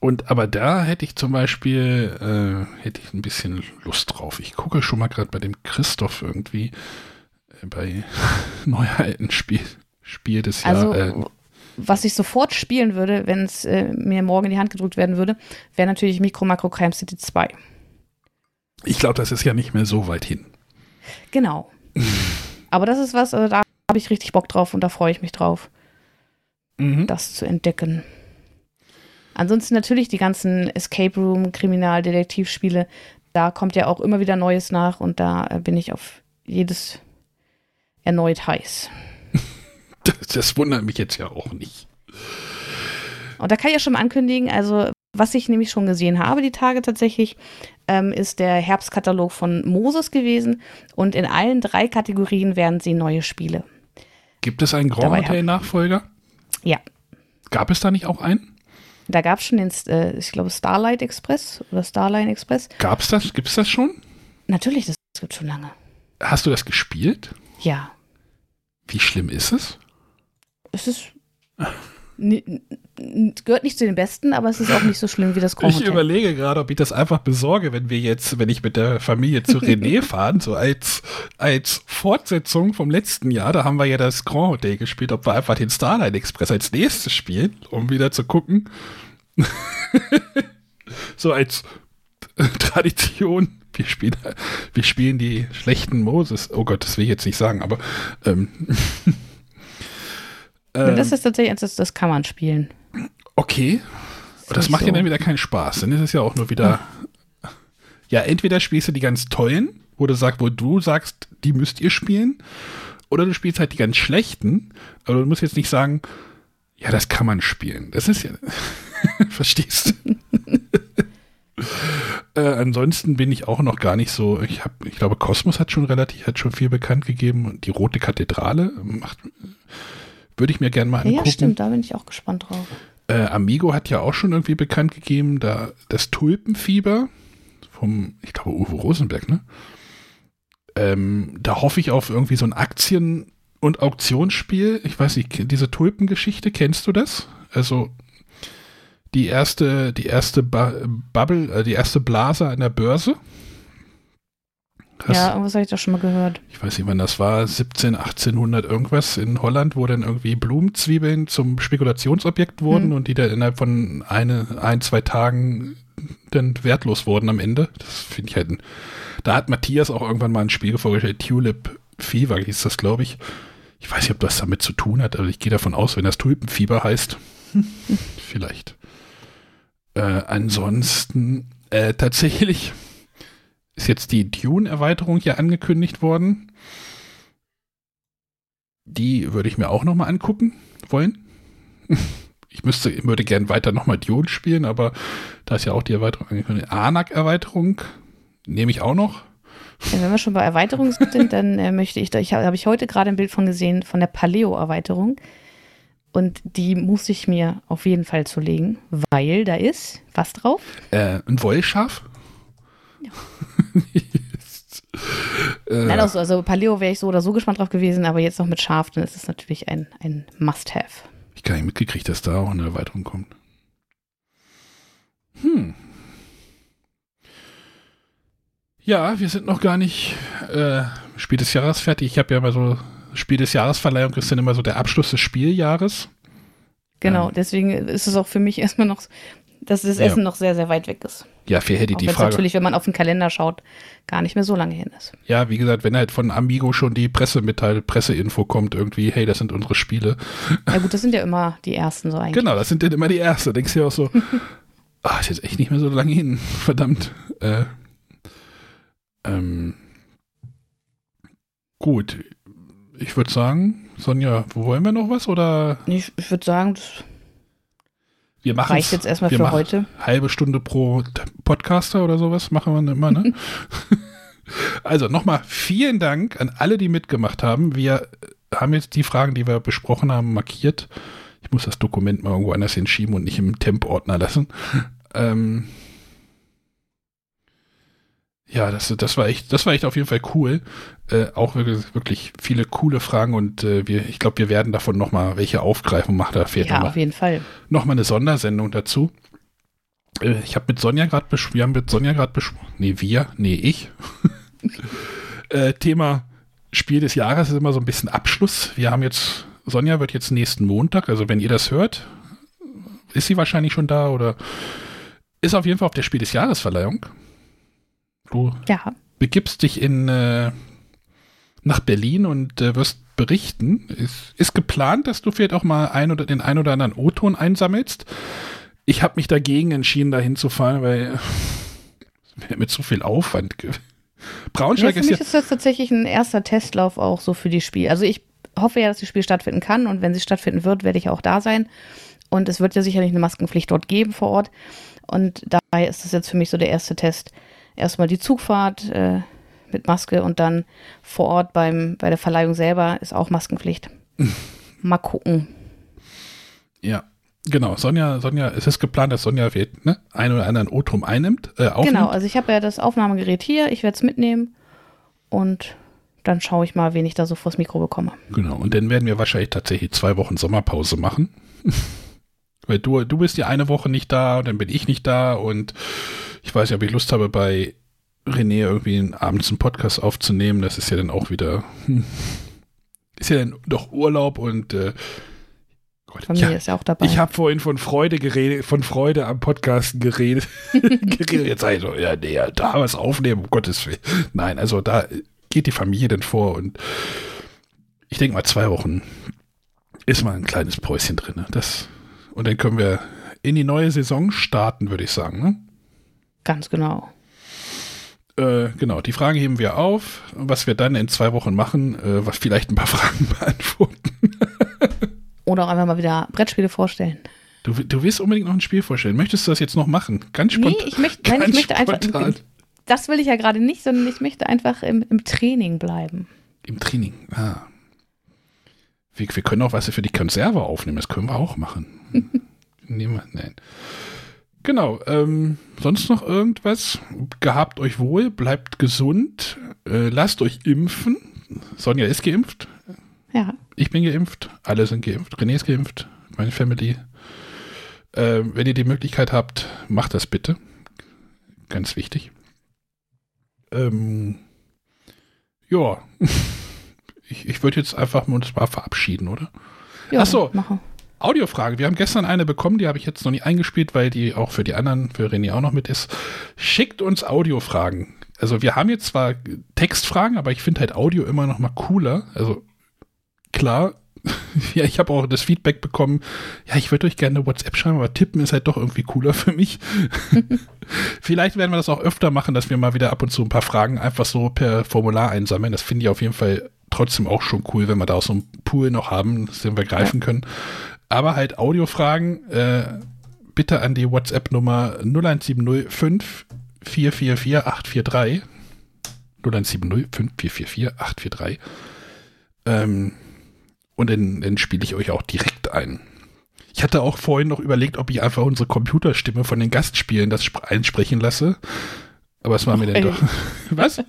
S2: Und aber da hätte ich zum Beispiel, äh, hätte ich ein bisschen Lust drauf. Ich gucke schon mal gerade bei dem Christoph irgendwie äh, bei Neuheiten Spiel, Spiel des
S1: also, Jahres. Äh, was ich sofort spielen würde, wenn es äh, mir morgen in die Hand gedrückt werden würde, wäre natürlich Micro Macro Crime City 2.
S2: Ich glaube, das ist ja nicht mehr so weit hin.
S1: Genau. Aber das ist was, also da habe ich richtig Bock drauf und da freue ich mich drauf, mhm. das zu entdecken. Ansonsten natürlich die ganzen Escape Room, Kriminaldetektivspiele. Da kommt ja auch immer wieder Neues nach und da äh, bin ich auf jedes erneut heiß.
S2: Das, das wundert mich jetzt ja auch nicht.
S1: Und da kann ich ja schon mal ankündigen, also was ich nämlich schon gesehen habe, die Tage tatsächlich, ähm, ist der Herbstkatalog von Moses gewesen. Und in allen drei Kategorien werden sie neue Spiele.
S2: Gibt es einen Grand Hotel-Nachfolger?
S1: Ja.
S2: Gab es da nicht auch einen?
S1: Da gab es schon den, äh, ich glaube, Starlight Express oder Starline Express.
S2: Gab es das? Gibt es das schon?
S1: Natürlich, das gibt schon lange.
S2: Hast du das gespielt?
S1: Ja.
S2: Wie schlimm ist es?
S1: Es ist. Gehört nicht zu den besten, aber es ist auch nicht so schlimm wie das
S2: Grand Ich überlege gerade, ob ich das einfach besorge, wenn wir jetzt, wenn ich mit der Familie zu René fahren, so als, als Fortsetzung vom letzten Jahr, da haben wir ja das Grand Hotel gespielt, ob wir einfach den Starlight Express als nächstes spielen, um wieder zu gucken. so als Tradition. Wir spielen, wir spielen die schlechten Moses. Oh Gott, das will ich jetzt nicht sagen, aber ähm,
S1: ähm, das ist tatsächlich, das, das kann man spielen.
S2: Okay. Das, das macht so. ja dann wieder keinen Spaß. Dann ist es ja auch nur wieder. Hm. Ja, entweder spielst du die ganz tollen, wo du sagst, wo du sagst, die müsst ihr spielen, oder du spielst halt die ganz schlechten, aber du musst jetzt nicht sagen, ja, das kann man spielen. Das ist ja. Verstehst du? äh, ansonsten bin ich auch noch gar nicht so. Ich habe, ich glaube, Kosmos hat schon relativ, hat schon viel bekannt gegeben und die Rote Kathedrale macht würde ich mir gerne mal angucken. Ja,
S1: stimmt, da bin ich auch gespannt drauf.
S2: Äh, Amigo hat ja auch schon irgendwie bekannt gegeben, da das Tulpenfieber vom, ich glaube, Uwe Rosenberg, ne? Ähm, da hoffe ich auf irgendwie so ein Aktien- und Auktionsspiel. Ich weiß nicht, diese Tulpengeschichte, kennst du das? Also die erste, die erste ba Bubble, äh, die erste Blase an der Börse.
S1: Hast, ja, irgendwas habe ich da schon mal gehört.
S2: Ich weiß nicht, wann das war, 17, 1800 irgendwas in Holland, wo dann irgendwie Blumenzwiebeln zum Spekulationsobjekt wurden hm. und die dann innerhalb von eine, ein, zwei Tagen dann wertlos wurden am Ende. Das finde ich halt, ein, da hat Matthias auch irgendwann mal ein Spiel vorgestellt, Tulip Fever hieß das, glaube ich. Ich weiß nicht, ob das damit zu tun hat, aber ich gehe davon aus, wenn das Tulpenfieber heißt. Vielleicht. Äh, ansonsten, äh, tatsächlich ist jetzt die Dune-Erweiterung hier angekündigt worden. Die würde ich mir auch nochmal angucken wollen. Ich müsste, würde gern weiter nochmal Dune spielen, aber da ist ja auch die Erweiterung angekündigt. Anak-Erweiterung nehme ich auch noch.
S1: Ja, wenn wir schon bei Erweiterungen sind, dann äh, möchte ich, da ich habe ich heute gerade ein Bild von gesehen von der Paleo-Erweiterung. Und die muss ich mir auf jeden Fall zulegen, weil da ist was drauf?
S2: Äh, ein Wollschaf? Ja.
S1: Äh, Nein, also, also Paleo wäre ich so oder so gespannt drauf gewesen, aber jetzt noch mit Schaf, dann ist es natürlich ein, ein Must-Have.
S2: Ich gar nicht mitgekriegt, dass da auch eine Erweiterung kommt. Hm. Ja, wir sind noch gar nicht äh, Spiel des Jahres fertig. Ich habe ja immer so, Spiel des Jahresverleihung ist dann immer so der Abschluss des Spieljahres.
S1: Genau, ähm, deswegen ist es auch für mich erstmal noch, dass das Essen ja. noch sehr, sehr weit weg ist.
S2: Ja, für hätte die Frage.
S1: natürlich, wenn man auf den Kalender schaut, gar nicht mehr so lange hin ist.
S2: Ja, wie gesagt, wenn halt von Amigo schon die Pressemitteil, Presseinfo kommt, irgendwie, hey, das sind unsere Spiele.
S1: Ja gut, das sind ja immer die ersten so eigentlich.
S2: Genau, das sind dann immer die ersten. Da denkst du ja auch so, ah, ist jetzt echt nicht mehr so lange hin. Verdammt. Äh, ähm, gut. Ich würde sagen, Sonja, wo wollen wir noch was? Oder?
S1: Ich, ich würde sagen, das
S2: wir machen
S1: reicht jetzt erstmal für heute.
S2: Halbe Stunde pro Podcaster oder sowas machen wir immer, ne? also nochmal vielen Dank an alle, die mitgemacht haben. Wir haben jetzt die Fragen, die wir besprochen haben, markiert. Ich muss das Dokument mal irgendwo anders hinschieben und nicht im Temp-Ordner lassen. Ähm, ja, das, das war echt, das war echt auf jeden Fall cool. Äh, auch wirklich, wirklich viele coole Fragen und äh, wir, ich glaube, wir werden davon nochmal welche aufgreifen und machen da fehlt
S1: Ja, auf jeden Fall.
S2: Nochmal eine Sondersendung dazu. Äh, ich habe mit Sonja gerade besprochen, wir haben mit Sonja gerade besprochen, nee, wir, nee, ich. äh, Thema Spiel des Jahres ist immer so ein bisschen Abschluss. Wir haben jetzt, Sonja wird jetzt nächsten Montag, also wenn ihr das hört, ist sie wahrscheinlich schon da oder ist auf jeden Fall auf der Spiel des Jahres Verleihung. Du ja. begibst dich in, äh, nach Berlin und äh, wirst berichten. Ist, ist geplant, dass du vielleicht auch mal ein oder den ein oder anderen O-Ton einsammelst. Ich habe mich dagegen entschieden, da hinzufahren, weil es mit zu viel Aufwand.
S1: Braunschweig ja, für ist mich ist das tatsächlich ein erster Testlauf auch so für die Spiel. Also ich hoffe ja, dass das Spiel stattfinden kann und wenn sie stattfinden wird, werde ich auch da sein. Und es wird ja sicherlich eine Maskenpflicht dort geben vor Ort. Und dabei ist das jetzt für mich so der erste Test, erstmal die Zugfahrt äh, mit Maske und dann vor Ort beim, bei der Verleihung selber ist auch Maskenpflicht. Mal gucken.
S2: Ja, genau. Sonja, Sonja, es ist geplant, dass Sonja wird, ne, einen oder anderen O-Trum einnimmt,
S1: äh, Genau, also ich habe ja das Aufnahmegerät hier, ich werde es mitnehmen und dann schaue ich mal, wen ich da so vors Mikro bekomme.
S2: Genau, und dann werden wir wahrscheinlich tatsächlich zwei Wochen Sommerpause machen. Weil du, du bist ja eine Woche nicht da dann bin ich nicht da und ich weiß nicht, ob ich Lust habe, bei René irgendwie abends einen Podcast aufzunehmen. Das ist ja dann auch wieder, hm, ist ja dann doch Urlaub und äh,
S1: Gott, Familie ja, ist ja auch dabei.
S2: Ich habe vorhin von Freude geredet, von Freude am Podcasten geredet. geredet. Jetzt sage ich so, ja, nee, da was aufnehmen, um Gottes Willen. Nein, also da geht die Familie dann vor und ich denke mal, zwei Wochen ist mal ein kleines Päuschen drin. Ne? Das, und dann können wir in die neue Saison starten, würde ich sagen. Ne?
S1: Ganz genau.
S2: Äh, genau, die Fragen heben wir auf. Was wir dann in zwei Wochen machen, äh, was vielleicht ein paar Fragen beantworten.
S1: Oder auch einfach mal wieder Brettspiele vorstellen.
S2: Du, du willst unbedingt noch ein Spiel vorstellen. Möchtest du das jetzt noch machen? Ganz spontan. Nee,
S1: ich möchte, nein, ich möchte einfach. Das will ich ja gerade nicht, sondern ich möchte einfach im, im Training bleiben.
S2: Im Training, ah. Wir, wir können auch was für die Konserve aufnehmen, das können wir auch machen. Wir, nein. Genau. Ähm, sonst noch irgendwas? Gehabt euch wohl, bleibt gesund, äh, lasst euch impfen. Sonja ist geimpft.
S1: Ja.
S2: Ich bin geimpft. Alle sind geimpft. René ist geimpft. Meine Family. Äh, wenn ihr die Möglichkeit habt, macht das bitte. Ganz wichtig. Ähm, ja. ich, ich würde jetzt einfach uns mal verabschieden, oder?
S1: Ja, Achso. Mache.
S2: Audiofrage. Wir haben gestern eine bekommen, die habe ich jetzt noch nicht eingespielt, weil die auch für die anderen, für René auch noch mit ist. Schickt uns Audiofragen. Also wir haben jetzt zwar Textfragen, aber ich finde halt Audio immer noch mal cooler. Also klar, ja, ich habe auch das Feedback bekommen, ja, ich würde euch gerne WhatsApp schreiben, aber tippen ist halt doch irgendwie cooler für mich. Vielleicht werden wir das auch öfter machen, dass wir mal wieder ab und zu ein paar Fragen einfach so per Formular einsammeln. Das finde ich auf jeden Fall trotzdem auch schon cool, wenn wir da auch so einen Pool noch haben, den wir greifen können. Aber halt Audiofragen, äh, bitte an die WhatsApp-Nummer 01705 444 843. 0170 5444 843. Ähm, und dann, dann spiele ich euch auch direkt ein. Ich hatte auch vorhin noch überlegt, ob ich einfach unsere Computerstimme von den Gastspielen das einsprechen lasse. Aber es war mir dann doch. Was?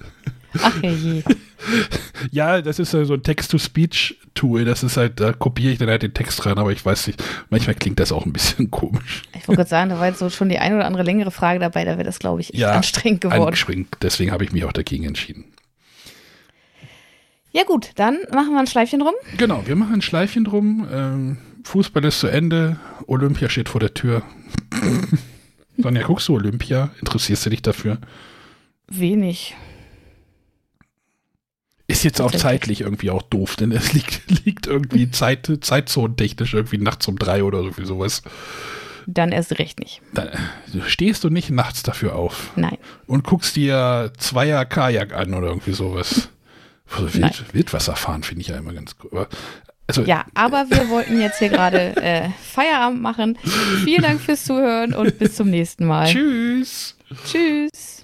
S2: Ach je. ja, das ist so ein Text-to-Speech-Tool. Das ist halt, da kopiere ich dann halt den Text rein, aber ich weiß nicht, manchmal klingt das auch ein bisschen komisch.
S1: Ich wollte gerade sagen, da war jetzt so schon die ein oder andere längere Frage dabei, da wäre das, glaube ich, ja, anstrengend geworden. Anstrengend,
S2: deswegen habe ich mich auch dagegen entschieden.
S1: Ja, gut, dann machen wir ein Schleifchen drum.
S2: Genau, wir machen ein Schleifchen drum. Ähm, Fußball ist zu Ende, Olympia steht vor der Tür. Sonja, guckst du Olympia? Interessierst du dich dafür?
S1: Wenig.
S2: Ist jetzt auch zeitlich irgendwie auch doof, denn es liegt, liegt irgendwie Zeit, zeitzonentechnisch irgendwie nachts um drei oder so sowas.
S1: Dann erst recht nicht. Dann
S2: stehst du nicht nachts dafür auf.
S1: Nein.
S2: Und guckst dir Zweier Kajak an oder irgendwie sowas. Also Wild, Wildwasserfahren finde ich ja immer ganz cool.
S1: Also, ja, aber wir wollten jetzt hier gerade äh, Feierabend machen. Vielen Dank fürs Zuhören und bis zum nächsten Mal.
S2: Tschüss.
S1: Tschüss.